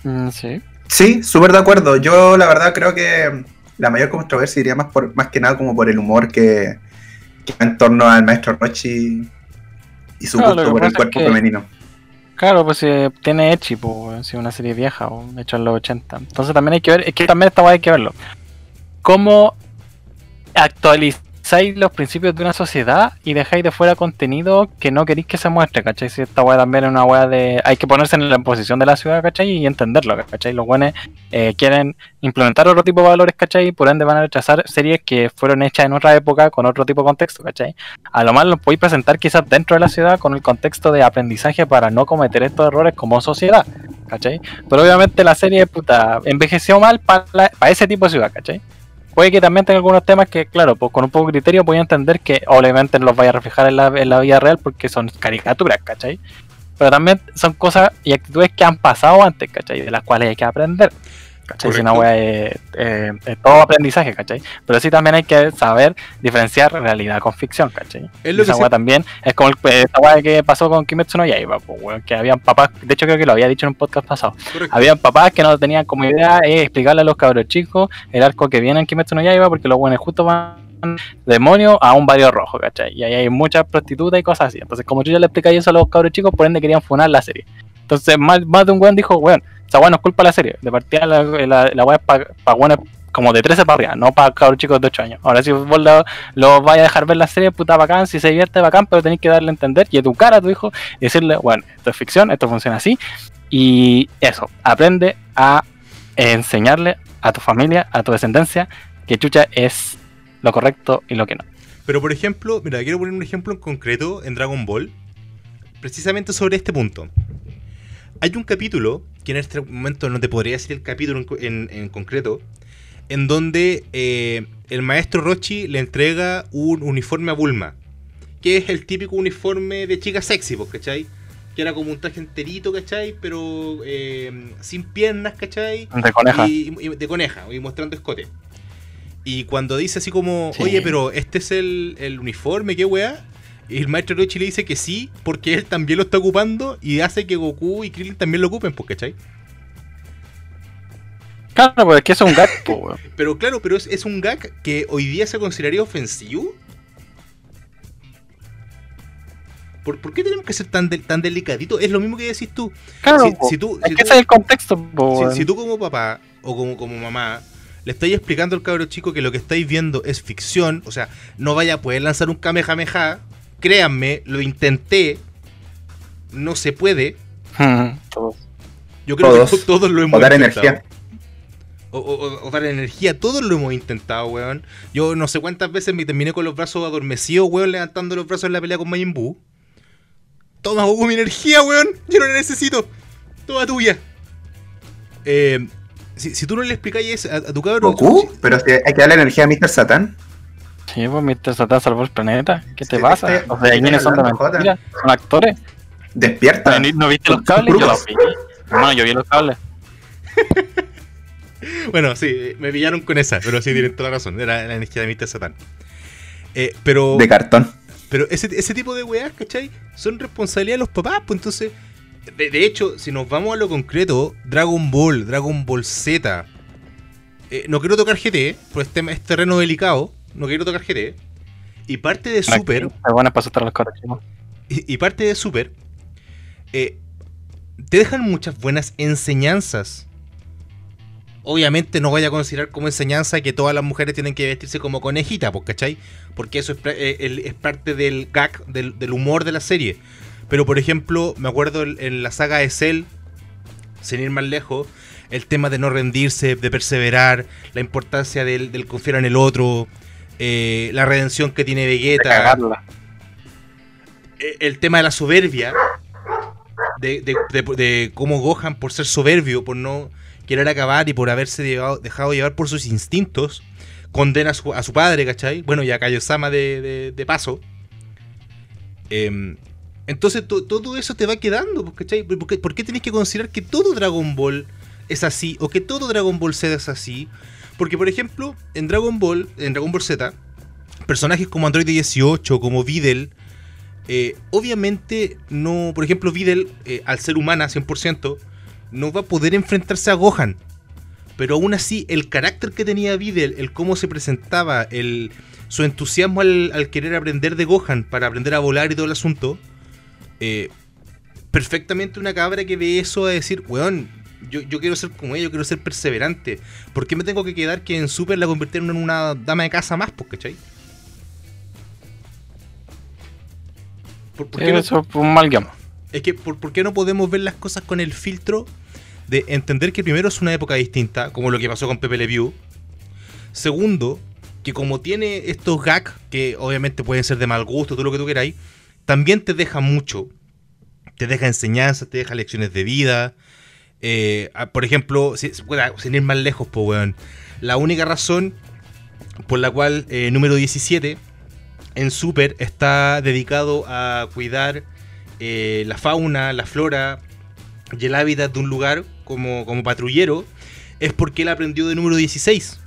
Mm, sí. Sí, súper de acuerdo. Yo la verdad creo que la mayor controversia iría más por más que nada como por el humor que, que en torno al maestro Rochi y su Claro, gusto por el es cuerpo que- femenino. Claro, pues eh, tiene Echi, pues, una serie vieja, o hecha en los 80. Entonces también hay que ver, es que también esta weá hay que verlo. ¿Cómo actualizáis los principios de una sociedad y dejáis de fuera contenido que no queréis que se muestre, ¿cachai? Si esta weá también es una weá de... Hay que ponerse en la posición de la ciudad, ¿cachai? Y entenderlo, ¿cachai? Los buenos quieren implementar otro tipo de valores, ¿cachai? Y por ende van a rechazar series que fueron hechas en otra época con otro tipo de contexto, ¿cachai? A lo más los podéis presentar quizás dentro de la ciudad con el contexto de aprendizaje para no cometer estos errores como sociedad, ¿cachai? Pero obviamente la serie, puta, envejeció mal para ese tipo de ciudad, ¿cachai? Puede que también tenga algunos temas que, claro, pues con un poco de criterio voy a entender que obviamente no los vaya a reflejar en la, en la vida real porque son caricaturas, ¿cachai? Pero también son cosas y actitudes que han pasado antes, ¿cachai? De las cuales hay que aprender. ¿Cachai? Si wea es, eh, es todo aprendizaje, ¿cachai? Pero sí también hay que saber diferenciar realidad con ficción, ¿cachai? Es lo esa que se- también es como el, esa wea que pasó con Kimetsu no Yaiba, pues, que habían papás, de hecho creo que lo había dicho en un podcast pasado, Correcto. habían papás que no tenían como idea eh, explicarle a los cabros chicos el arco que viene en Kimetsu no Yaiba porque los buenos justo van demonio a un barrio rojo, ¿cachai? Y ahí hay muchas prostitutas y cosas así. Entonces, como yo ya le explicé eso a los cabros chicos, por ende querían funar la serie. Entonces, más, más de un weón dijo, weón, esa weón no es culpa de la serie. De partida la, la, la es para pa como de 13 para arriba, no para cabros chicos de 8 años. Ahora, si vos lo, lo vais a dejar ver la serie, puta bacán, si se divierte bacán, pero tenéis que darle a entender y educar a tu hijo y decirle, bueno, esto es ficción, esto funciona así. Y eso, aprende a enseñarle a tu familia, a tu descendencia, que chucha es lo correcto y lo que no. Pero por ejemplo, mira, quiero poner un ejemplo en concreto en Dragon Ball, precisamente sobre este punto. Hay un capítulo, que en este momento no te podría decir el capítulo en, co- en- en concreto, en donde eh, el maestro Rochi le entrega un uniforme a Bulma, que es el típico uniforme de chica sexy, pues, ¿cachai? Que era como un traje enterito, ¿cachai? Pero eh, sin piernas, ¿cachai? De coneja. Y, y de coneja, y mostrando escote. Y cuando dice así como, Sí. oye, pero este es el, el uniforme, qué weá. Y el maestro Rochi le dice que sí, porque él también lo está ocupando y hace que Goku y Krillin también lo ocupen, pues, ¿cachai? Claro, pues es que es un gag, po. Pero claro, pero es, es un gag que hoy día se consideraría ofensivo. ¿Por, por qué tenemos que ser tan, de- tan delicaditos? Es lo mismo que decís tú. Claro, Si- tú- es si que tú- ese es el contexto, po, Si, weón. si tú como papá o como, como mamá le estáis explicando al cabro chico que lo que estáis viendo es ficción, o sea, no vaya a poder lanzar un Kamehameha, créanme, lo intenté, no se puede. Mm, todos. Yo creo Todos. que to- todos lo hemos O dar intentado. energía. O, o- o dar energía, todos lo hemos intentado, weón. Yo no sé cuántas veces me terminé con los brazos adormecidos, weón, levantando los brazos en la pelea con Majin Buu. Toma, Goku, mi energía, weón. Yo no la necesito. Toda tuya. Eh, si, si tú no le explicáis eso a, a tu cabrón. ¿Goku? Pero si hay que darle energía a Mr. Satan. Sí, pues Mr. Satan salvó el planeta. ¿Qué te Sí, pasa? este- Los de Aguines son de. Son actores. Despierta. ¿No, no viste los cables? Yo los vi. Hermano, yo vi los cables. Bueno, sí, me pillaron con esa, pero sí, tienen toda la razón. Era la energía de Mr. Satan. Eh, pero De cartón. pero ese, ese tipo de weas, ¿cachai? Son responsabilidad de los papás, pues entonces. De, de hecho, si nos vamos a lo concreto, Dragon Ball, Dragon Ball Z. eh, no quiero tocar GT, pues este es terreno delicado. No quiero tocar GT. Y parte de Super. Asustar a cabros chicos. y, y parte de Super, eh, te dejan muchas buenas enseñanzas. Obviamente no vaya a considerar como enseñanza que todas las mujeres tienen que vestirse como conejita, pues, ¿cachai? Porque eso es, eh, es parte del gag, del, del humor de la serie. Pero por ejemplo, me acuerdo en, en la saga de Cell, sin ir más lejos, el tema de no rendirse, de perseverar, la importancia del, del confiar en el otro, eh, la redención que tiene De Vegeta eh, el tema de la soberbia, de, de- de- de cómo Gohan, por ser soberbio, por no querer acabar y por haberse llevado- dejado llevar por sus instintos, condena a su, a su padre, ¿cachai? Bueno, y a Kaiosama de, paso. Em, entonces to- todo eso te va quedando, pues, ¿cachai? ¿Por qué, por qué tenés que considerar que todo Dragon Ball es así? O que todo Dragon Ball Z es así. Porque, por ejemplo, en Dragon Ball, en Dragon Ball Z, personajes como Android 18, como Videl, eh, obviamente no, por ejemplo, Videl, eh, al ser humana 100%, no va a poder enfrentarse a Gohan. Pero aún así, el carácter que tenía Videl, el cómo se presentaba, el, su entusiasmo al, al querer aprender de Gohan para aprender a volar y todo el asunto, eh, perfectamente una cabra que ve eso a decir, weón, yo, yo quiero ser como ella, yo quiero ser perseverante. ¿Por qué me tengo que quedar que en Super la convirtieron en una dama de casa más, pues, cachai? ¿Por, qué no- eso fue un mal es que, ¿por, por qué no podemos ver las cosas con el filtro de entender que primero es una época distinta, como lo que pasó con Pepe Le Pew? Segundo, que como tiene estos gags, que obviamente pueden ser de mal gusto, todo lo que tú queráis, también te deja mucho. Te deja enseñanzas, te deja lecciones de vida. Eh, ah, por ejemplo, si- sin ir más lejos, pues, weón. La única razón por la cual eh, número 17 en Super está dedicado a cuidar eh, la fauna, la flora y el hábitat de un lugar como, como patrullero es porque él aprendió de número 16.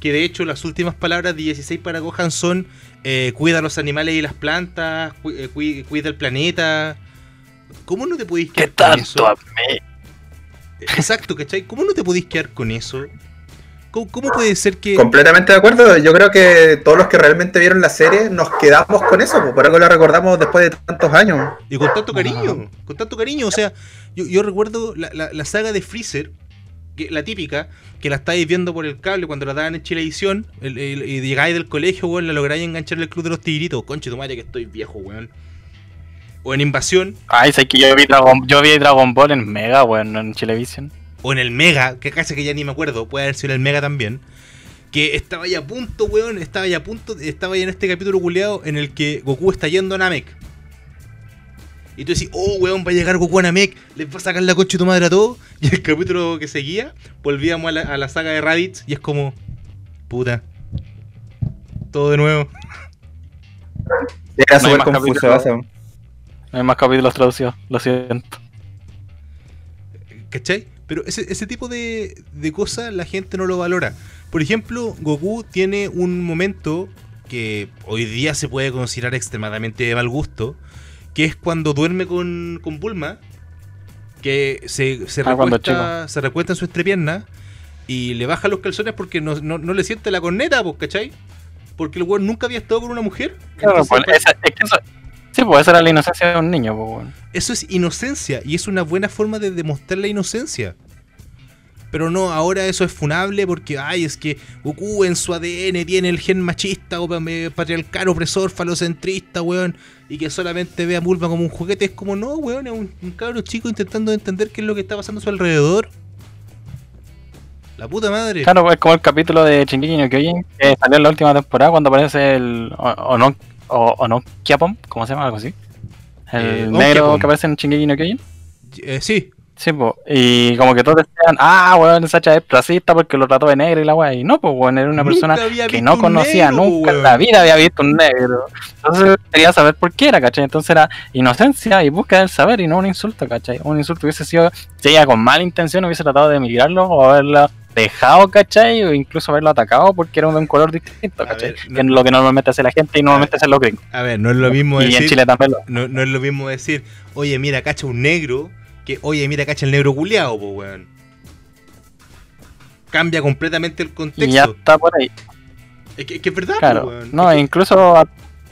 Que de hecho las últimas palabras de 16 para Gohan son eh, cuida a los animales y las plantas, cu- cui- cuida el planeta. ¿Cómo no te podéis ¿Qué quedar con eso? tanto amé? Exacto, ¿cachai? ¿Cómo no te podéis quedar con eso? ¿Cómo, cómo puede ser que... Completamente de acuerdo. Yo creo que todos los que realmente vieron la serie nos quedamos con eso, por algo la recordamos después de tantos años. Y con tanto cariño, con tanto cariño. O sea, yo, yo recuerdo la, la- la saga de Freezer, que, la típica, que la estáis viendo por el cable cuando la daban en Chilevisión, y llegáis del colegio, weón, la lográis enganchar el club de los tigritos. Conche tu madre que estoy viejo, weón. O en Invasión, Ay, sé que yo vi Dragon, yo vi Dragon Ball en Mega, weón, en Chilevisión. o en el Mega, que casi que ya ni me acuerdo, puede haber sido en el Mega también. Que estaba ya a punto, weón, estaba ya a punto, estaba ya en este capítulo culeado en el que Goku está yendo a Namek. Y tú decís, oh, weón, va a llegar Goku a Namek, les va a sacar la coche tu madre a todos. Y el capítulo que seguía, volvíamos a la, a la saga de Raditz y es como, puta, todo de nuevo. Era No súper confuso eso. No hay más capítulos traducidos, lo siento. ¿Cachai? Pero ese, ese tipo de, de cosas la gente no lo valora. Por ejemplo, Goku tiene un momento que hoy día se puede considerar extremadamente de mal gusto, que es cuando duerme con, con Bulma, que se, se, Ah, recuesta, se recuesta en su entrepierna y le baja los calzones porque no, no- no le siente la corneta, pues, ¿cachai? Porque el weón nunca había estado con una mujer. Claro, Entonces, pues, esa- es que eso, sí, pues esa era la inocencia de un niño, pues, weón. Eso es inocencia y es una buena forma de demostrar la inocencia. Pero no, ahora eso es funable porque, ay, es que Goku en su ADN tiene el gen machista o me- patriarcal, opresor, falocentrista, weón. Y que solamente ve a Bulma como un juguete. Es como, no, weón, es un, un cabro chico intentando entender qué es lo que está pasando a su alrededor. La puta madre. Claro, pues como el capítulo de Shingeki no Kyojin que salió en la última temporada cuando aparece el o- o Ono Kiapom, ¿cómo se llama? Algo así. El Eh, negro que aparece en Shingeki no Kyojin. Eh, sí, Sí, pues. Y como que todos decían, ah, weón, Sacha es racista porque lo trató de negro y la weá. Y no, pues, weón, era una persona que no conocía negro, nunca en la vida había visto un negro. Entonces quería saber por qué era, ¿cachai? Entonces era inocencia y búsqueda del saber y no un insulto, ¿cachai? Un insulto hubiese sido, si ella con mala intención hubiese tratado de emigrarlo o haberlo dejado, ¿cachai? O incluso haberlo atacado porque era de un color distinto, ¿cachai? ver, Que es lo que normalmente hace la gente y normalmente hacen los gringos. a ver, no es lo mismo Y en decir... Chile también lo. No, no es lo mismo decir, oye, mira, cacha un negro, que, oye, mira, cacha el negro culiao, po, weón. Cambia completamente el Y ya contexto. está por ahí. Es que, es que es verdad, Claro. weón. No, incluso.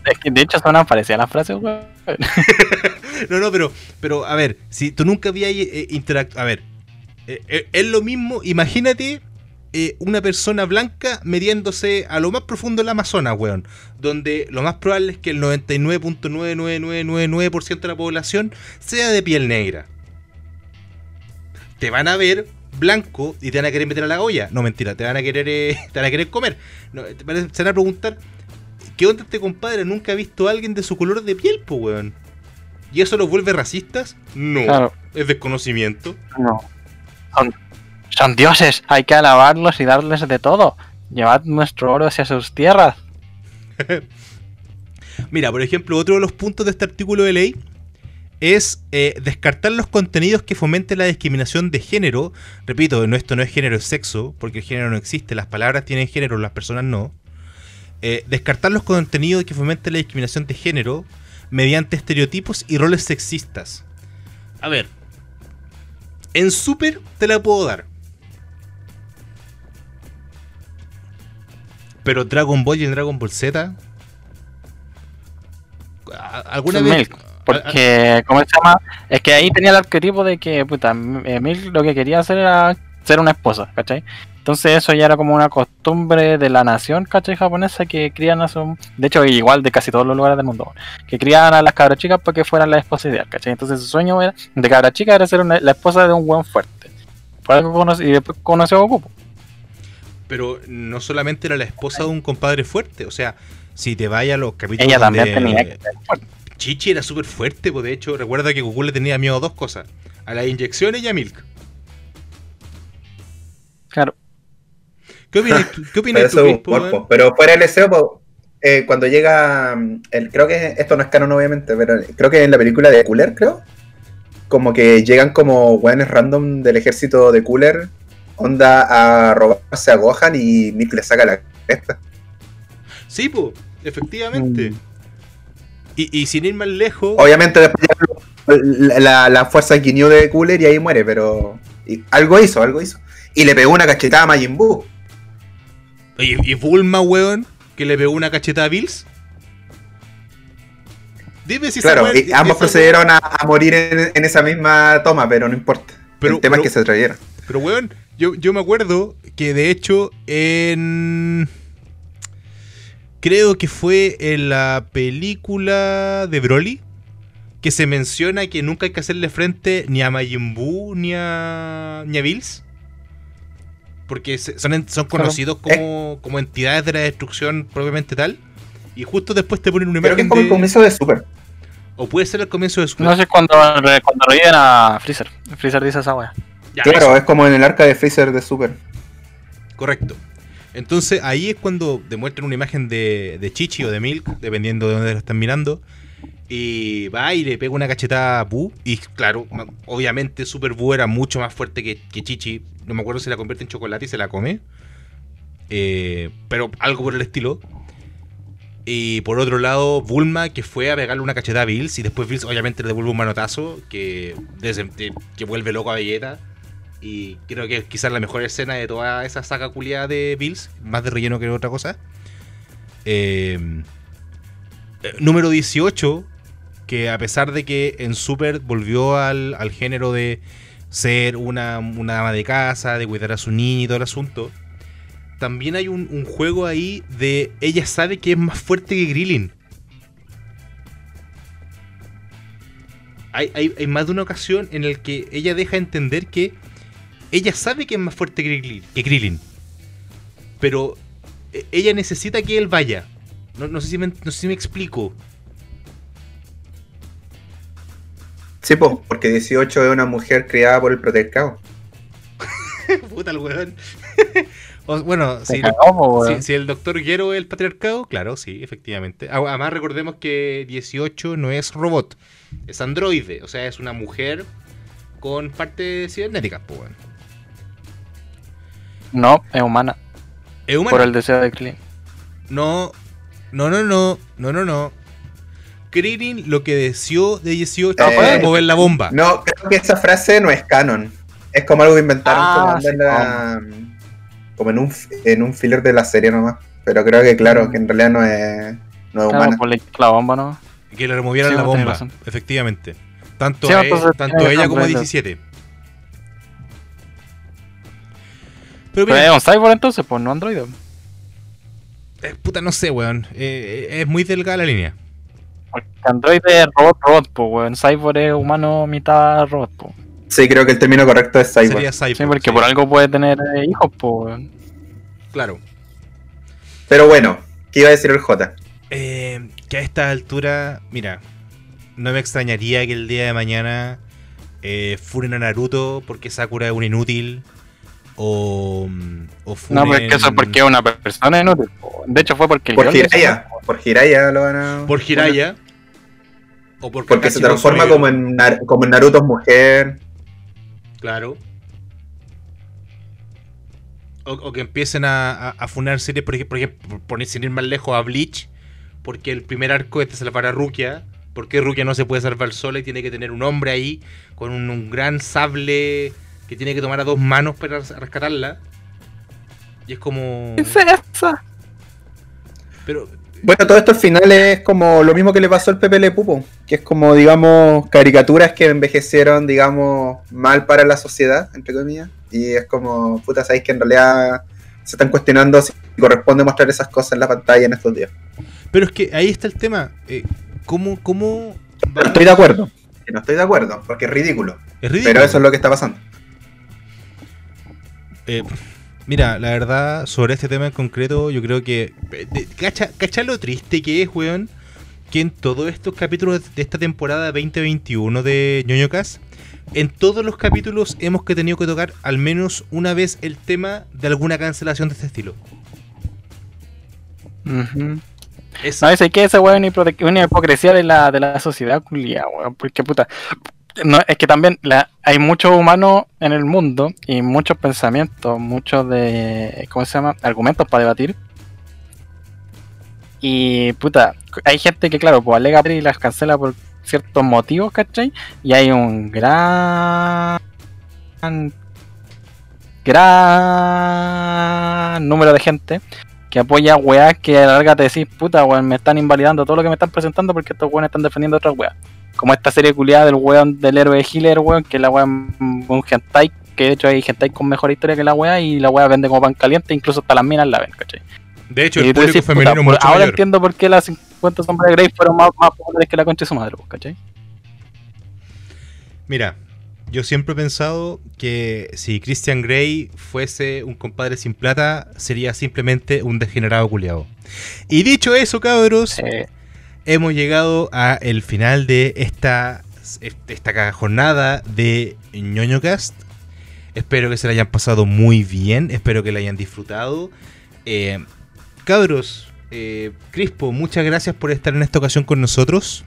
Es que de hecho suenan parecidas las frases, weón. no, no, pero, pero, a ver, si tú nunca habías eh, interactuado. A ver, eh, eh, es lo mismo, imagínate eh, una persona blanca metiéndose a lo más profundo del Amazonas, weón. Donde lo más probable es que el 99.99999% de la población sea de piel negra. Te van a ver blanco y te van a querer meter a la olla. No, mentira, te van a querer, eh, te van a querer comer. No, te van a- se van a preguntar, ¿qué onda este compadre? Nunca ha visto a alguien de su color de piel, po, weón. ¿Y eso los vuelve racistas? No. Claro, Es desconocimiento. no. Son, son dioses, hay que alabarlos y darles de todo. Llevad nuestro oro hacia sus tierras. Mira, por ejemplo, otro de los puntos de este artículo de ley es eh, descartar los contenidos que fomenten la discriminación de género. Repito, no, esto no es género, es sexo, porque el género no existe, las palabras tienen género, las personas no. Eh, descartar los contenidos que fomenten la discriminación de género mediante estereotipos y roles sexistas. A ver, en Super te la puedo dar. Pero Dragon Ball y en Dragon Ball Z. ¿a- ¿Alguna vez? Milk, Porque, ¿cómo se llama? Es que ahí tenía el arquetipo de que, puta, eh, Milk lo que quería hacer era ser una esposa, ¿cachai? Entonces eso ya era como una costumbre de la nación, ¿cachai? Japonesa que crían a su... De hecho, igual de casi todos los lugares del mundo. Que crían a las cabras chicas para que fueran la esposa ideal, ¿cachai? Entonces su sueño era, de cabra chica era ser una- la esposa de un buen fuerte. Por algo y después conoció a Goku. Pero no solamente era la esposa de un compadre fuerte. O sea, si te vayas a los capítulos. Ella también donde tenía que ser fuerte. Chichi era súper fuerte, pues de hecho, recuerda que Goku le tenía miedo a dos cosas: a las inyecciones y a Milk. Claro. ¿Qué opinas, ¿qué Pero opinas tú, cuerpo. Pero fuera el deseo, po, eh, cuando llega. mm, El, creo que esto no es canon, obviamente, pero creo que en la película de Cooler, creo. Como que llegan como weones random del ejército de Cooler onda a robarse a Gohan y Nick le saca la cresta. Sí, pues, efectivamente. Mm. Y, y sin ir más lejos, Obviamente después la, la, la fuerza Ginyu de Cooler y ahí muere, pero y algo hizo, algo hizo. Y le pegó una cachetada a Majin Buu. y, y Bulma, weón, que le pegó una cachetada a Bills. Dime si Claro, y ambos procedieron a, a morir en, en esa misma toma, pero no importa. Pero- el tema pero- es que se atrayeron. Pero, weón, yo, yo me acuerdo que de hecho en. Creo que fue en la película de Broly que se menciona que nunca hay que hacerle frente ni a Majin Buu ni a, ni a Bills. Porque se- son, en- son conocidos como, como entidades de la destrucción propiamente tal. Y justo después te ponen una Creo que imagen es como el comienzo de Super. O puede ser el comienzo de su. No sé cuando, cuando reviven a Freezer. Freezer dice esa wea. Ya, Claro, eso. es como en el arca de Freezer de Super. Correcto. Entonces ahí es cuando demuestran una imagen de, de Chichi o de Milk, dependiendo de dónde lo están mirando. Y va y le pega una cachetada a Buu. Y claro, obviamente Super Buu era mucho más fuerte que, Chichi. No me acuerdo si la convierte en chocolate y se la come. Eh, pero algo por el estilo. Y por otro lado, Bulma, que fue a pegarle una cachetada a Bills. Y después Bills obviamente le devuelve un manotazo que, que vuelve loco a Vegeta. Y creo que es quizás la mejor escena de toda esa saga culiada de Bills. Más de relleno que otra cosa. Eh, eh, número 18. Que a pesar de que en Super volvió al, al género de ser una, una dama de casa, de cuidar a su niña y todo el asunto. También hay un, juego ahí de ella sabe que es más fuerte que Krillin. Hay, hay- hay más de una ocasión en el que ella deja entender que ella sabe que es más fuerte que Krillin, pero eh, ella necesita que él vaya. No, no sé, si me, no sé si me explico. Sí, po, porque 18 es una mujer criada por el patriarcado. Puta el weón. O- bueno, si, el doctor Guero es el patriarcado, claro, sí, efectivamente. A- Además, recordemos que 18 no es robot, es androide, o sea, es una mujer con partes cibernéticas, pues, weón. No, es humana. ¿Es humana? Por el deseo de Krillin. No, no, no, no, no, no, no. Krillin lo que deseó de 18 Eh, fue mover la bomba. No, creo que esa frase no es canon. Es como algo que inventaron Ah, como, sí, en la- como en un, en un filler de la serie nomás. Pero creo que claro, que en realidad no es, no es Claro, humana. por la, bomba, ¿no? Que le removieran Sí, la bomba, efectivamente. Tanto, Sí, a, entonces tanto ella como a Brenda. 17. Pero es un cyborg entonces, pues no androide. eh, puta, no sé, weón. Eh, eh, es muy delgada la línea. Porque androide es robot, robot, pues weón. Cyborg es humano, mitad robot, pues. Sí, creo que el término correcto es cyborg. Sería Cyborg. Sí, porque sí, por algo puede tener eh, hijos, pues weón. Claro. Pero bueno, ¿qué iba a decir el J? Eh, que a esta altura, mira, no me extrañaría que el día de mañana eh, funen a Naruto porque Sakura es un inútil. O, mm, o funen... No, pero es que eso es porque es una persona inútil. po. De hecho fue porque el Por hizo- Por Jiraya lo van a. Por Jiraya. O porque, Porque se transforma como en, como en Naruto mujer. Claro. O, o que empiecen a, a, a funar series, por ejemplo, por ejemplo, por sin ir más lejos a Bleach, porque el primer arco es de salvar a Rukia, porque Rukia no se puede salvar sola y tiene que tener un hombre ahí con un, un gran sable que tiene que tomar a dos manos para res- rescatarla. Y es como... Pero, Bueno, todo esto al final es como lo mismo que le pasó al Pepe Le Pupo, que es como, digamos, caricaturas que envejecieron, digamos, mal para la sociedad, entre comillas, y es como, puta, sabéis que en realidad se están cuestionando si corresponde mostrar esas cosas en la pantalla en estos días. pero es que ahí está el tema. Eh, ¿Cómo... cómo No estoy de acuerdo. No estoy de acuerdo, porque es ridículo, Es ridículo. pero eso es lo que está pasando. Eh, mira, la verdad, sobre este tema en concreto, yo creo que. eh, de- cacha, cacha lo triste que es, weón? Que en todos estos capítulos de esta temporada 2021 de ñoño Cast, en todos los capítulos hemos que tenido que tocar al menos una vez el tema de alguna cancelación de este estilo. Ujú. Es, No, dice que ese weón es una hipocresía de la, de la sociedad culia, weón. Porque puta. No, es que también hay muchos humanos en el mundo y muchos pensamientos, muchos de, ¿cómo se llama? Argumentos para debatir. Y puta, hay gente que, claro, pues alega y las cancela por ciertos motivos, ¿cachai? Y hay un gran. gran número de gente que apoya weas que a la larga te decís, puta, weón, me están invalidando todo lo que me están presentando porque estos weones están defendiendo otras weas. Como esta serie culiada del weón del héroe de Healer, weón, que la es un hentai, que de hecho hay hentai con mejor historia que la wea y la wea vende como pan caliente, incluso hasta las minas la ven, ¿cachai? De hecho, Y el público decís, femenino puta, mucho ahora mayor. entiendo por qué las 50 sombras de Grey fueron más, más populares que la concha de su madre, pues, ¿cachai? Mira, yo siempre he pensado que si Christian Grey fuese un compadre sin plata, sería simplemente un degenerado culiado. Y dicho eso, cabros, Eh, hemos llegado a el final de esta, esta jornada de ñoño cast. Espero que se la hayan pasado muy bien, espero que la hayan disfrutado. Eh, cabros, eh, Crispo, muchas gracias por estar en esta ocasión con nosotros.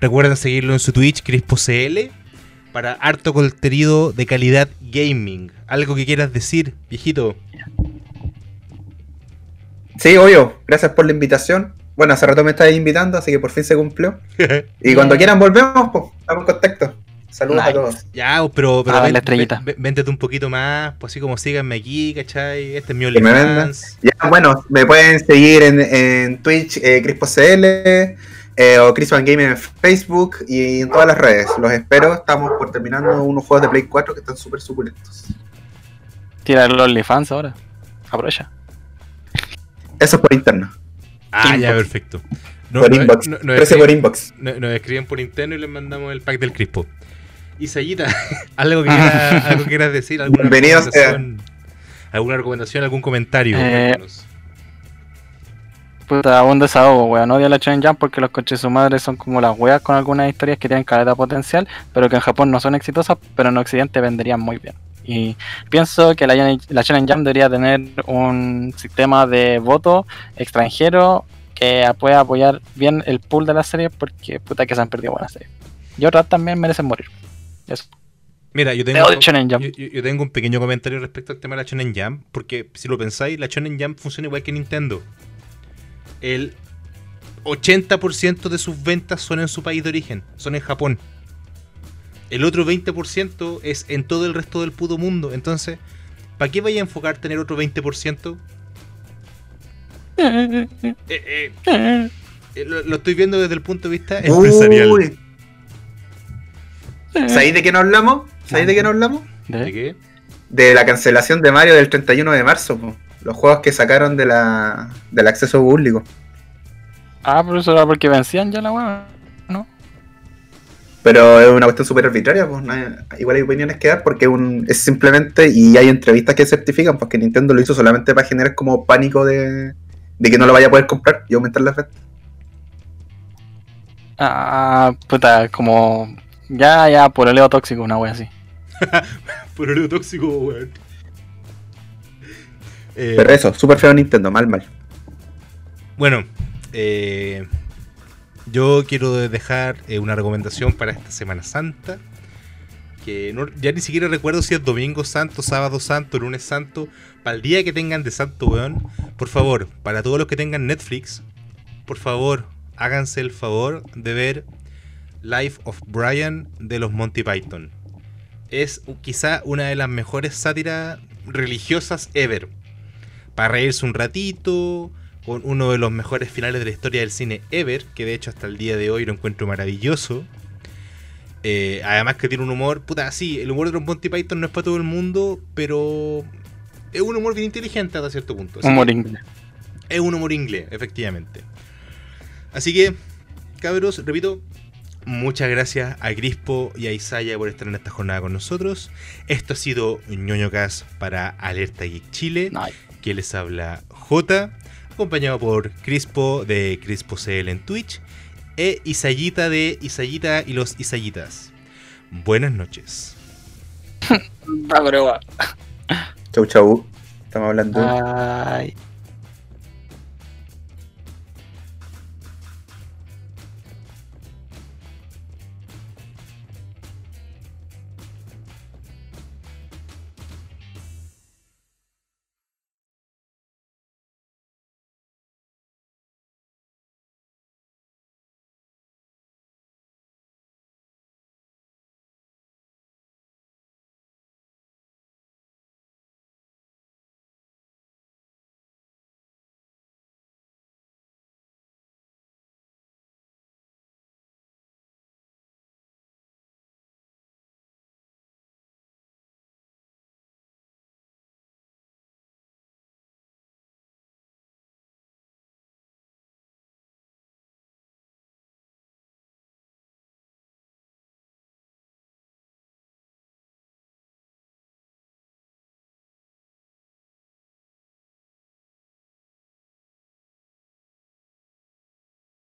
Recuerden seguirlo en su Twitch, CrispoCL, para harto contenido de calidad gaming. ¿Algo que quieras decir, viejito? Sí, obvio. Gracias por la invitación. Bueno, hace rato me estabas invitando, así que por fin se cumplió. Y cuando quieran volvemos, pues, estamos en contacto. Saludos Nice. a todos. Ya, pero, pero Ah, ven- la estrellita. ven- véntete un poquito más, pues así como síganme aquí, ¿cachai? Este es mi Que me OnlyFans. Ya, bueno, me pueden seguir en, en Twitch, eh, CrispoCL, eh, o Crispan Gaming en Facebook y en todas las redes. Los espero. Estamos por terminando unos juegos de Play 4 que están súper suculentos. tira los OnlyFans ahora. Aprovecha. Eso es por interno. Ah, ya, perfecto. No, por no- inbox. no- no Precio escriben- por inbox. no- nos escriben por interno y les mandamos el pack del Crispo. Y Sayita, ¿algo que quieras, algo que quieras decir? ¿Alguna Bienvenido sea. recomendación? ¿Alguna recomendación? ¿Algún comentario? Eh. Puta, un desahogo, weón. Odio la Shonen Jump porque los coches de su madre son como las weas con algunas historias que tienen calidad potencial, pero que en Japón no son exitosas, pero en Occidente venderían muy bien. Y pienso que la, la Shonen Jump debería tener un sistema de voto extranjero que pueda apoyar bien el pool de las series porque puta que se han perdido buenas series. Y otras también merecen morir. Eso. Mira, yo Te tengo, yo, yo- tengo un pequeño comentario respecto al tema de la Shonen Jump, porque si lo pensáis, la Shonen Jump funciona igual que Nintendo. El 80% de sus ventas son en su país de origen, son en Japón. El otro 20% es en todo el resto del puto mundo. Entonces, ¿para qué vaya a enfocar tener otro 20%? Eh, eh, eh, lo, lo estoy viendo desde el punto de vista empresarial. Uy, ¿Sabéis de qué nos hablamos? ¿Sabéis de qué nos hablamos? ¿De qué? De la cancelación de Mario del 31 de marzo. po. Los juegos que sacaron de la, del acceso público. Ah, pero eso era porque vencían ya la ¿no? Pero es una cuestión súper arbitraria, pues no hay- igual hay opiniones que dar porque es un- es simplemente, y hay entrevistas que certifican, porque Nintendo lo hizo solamente para generar como pánico de, de que no lo vaya a poder comprar y aumentar las ventas. Ah, puta, como. Ya, ya, por el leo tóxico, una wea así. Por tóxico, weón. Eh, Pero eso, súper feo Nintendo, mal, mal. Bueno, eh, yo quiero dejar eh, una recomendación para esta Semana Santa. Que ya ni siquiera recuerdo si es Domingo Santo, Sábado Santo, Lunes Santo. Para el día que tengan de Santo, weón. Por favor, para todos los que tengan Netflix, por favor, háganse el favor de ver Life of Brian de los Monty Python. Es quizá una de las mejores sátiras religiosas ever. Para reírse un ratito, con uno de los mejores finales de la historia del cine ever, que de hecho hasta el día de hoy lo encuentro maravilloso. Eh, además que tiene un humor, puta, sí, el humor de los Monty Python no es para todo el mundo, pero es un humor bien inteligente hasta cierto punto. Así Humor inglés. es un humor inglés, efectivamente. Así que, cabros, repito, muchas gracias a Crispo y a Isaya por estar en esta jornada con nosotros. Esto ha sido ñoño Cast para Alerta Geek Chile No, que les habla J, acompañado por Crispo de Crispo CL en Twitch e Isayita de Isayita y los Isayitas. Buenas noches. Chau, chau. Estamos hablando. Ay.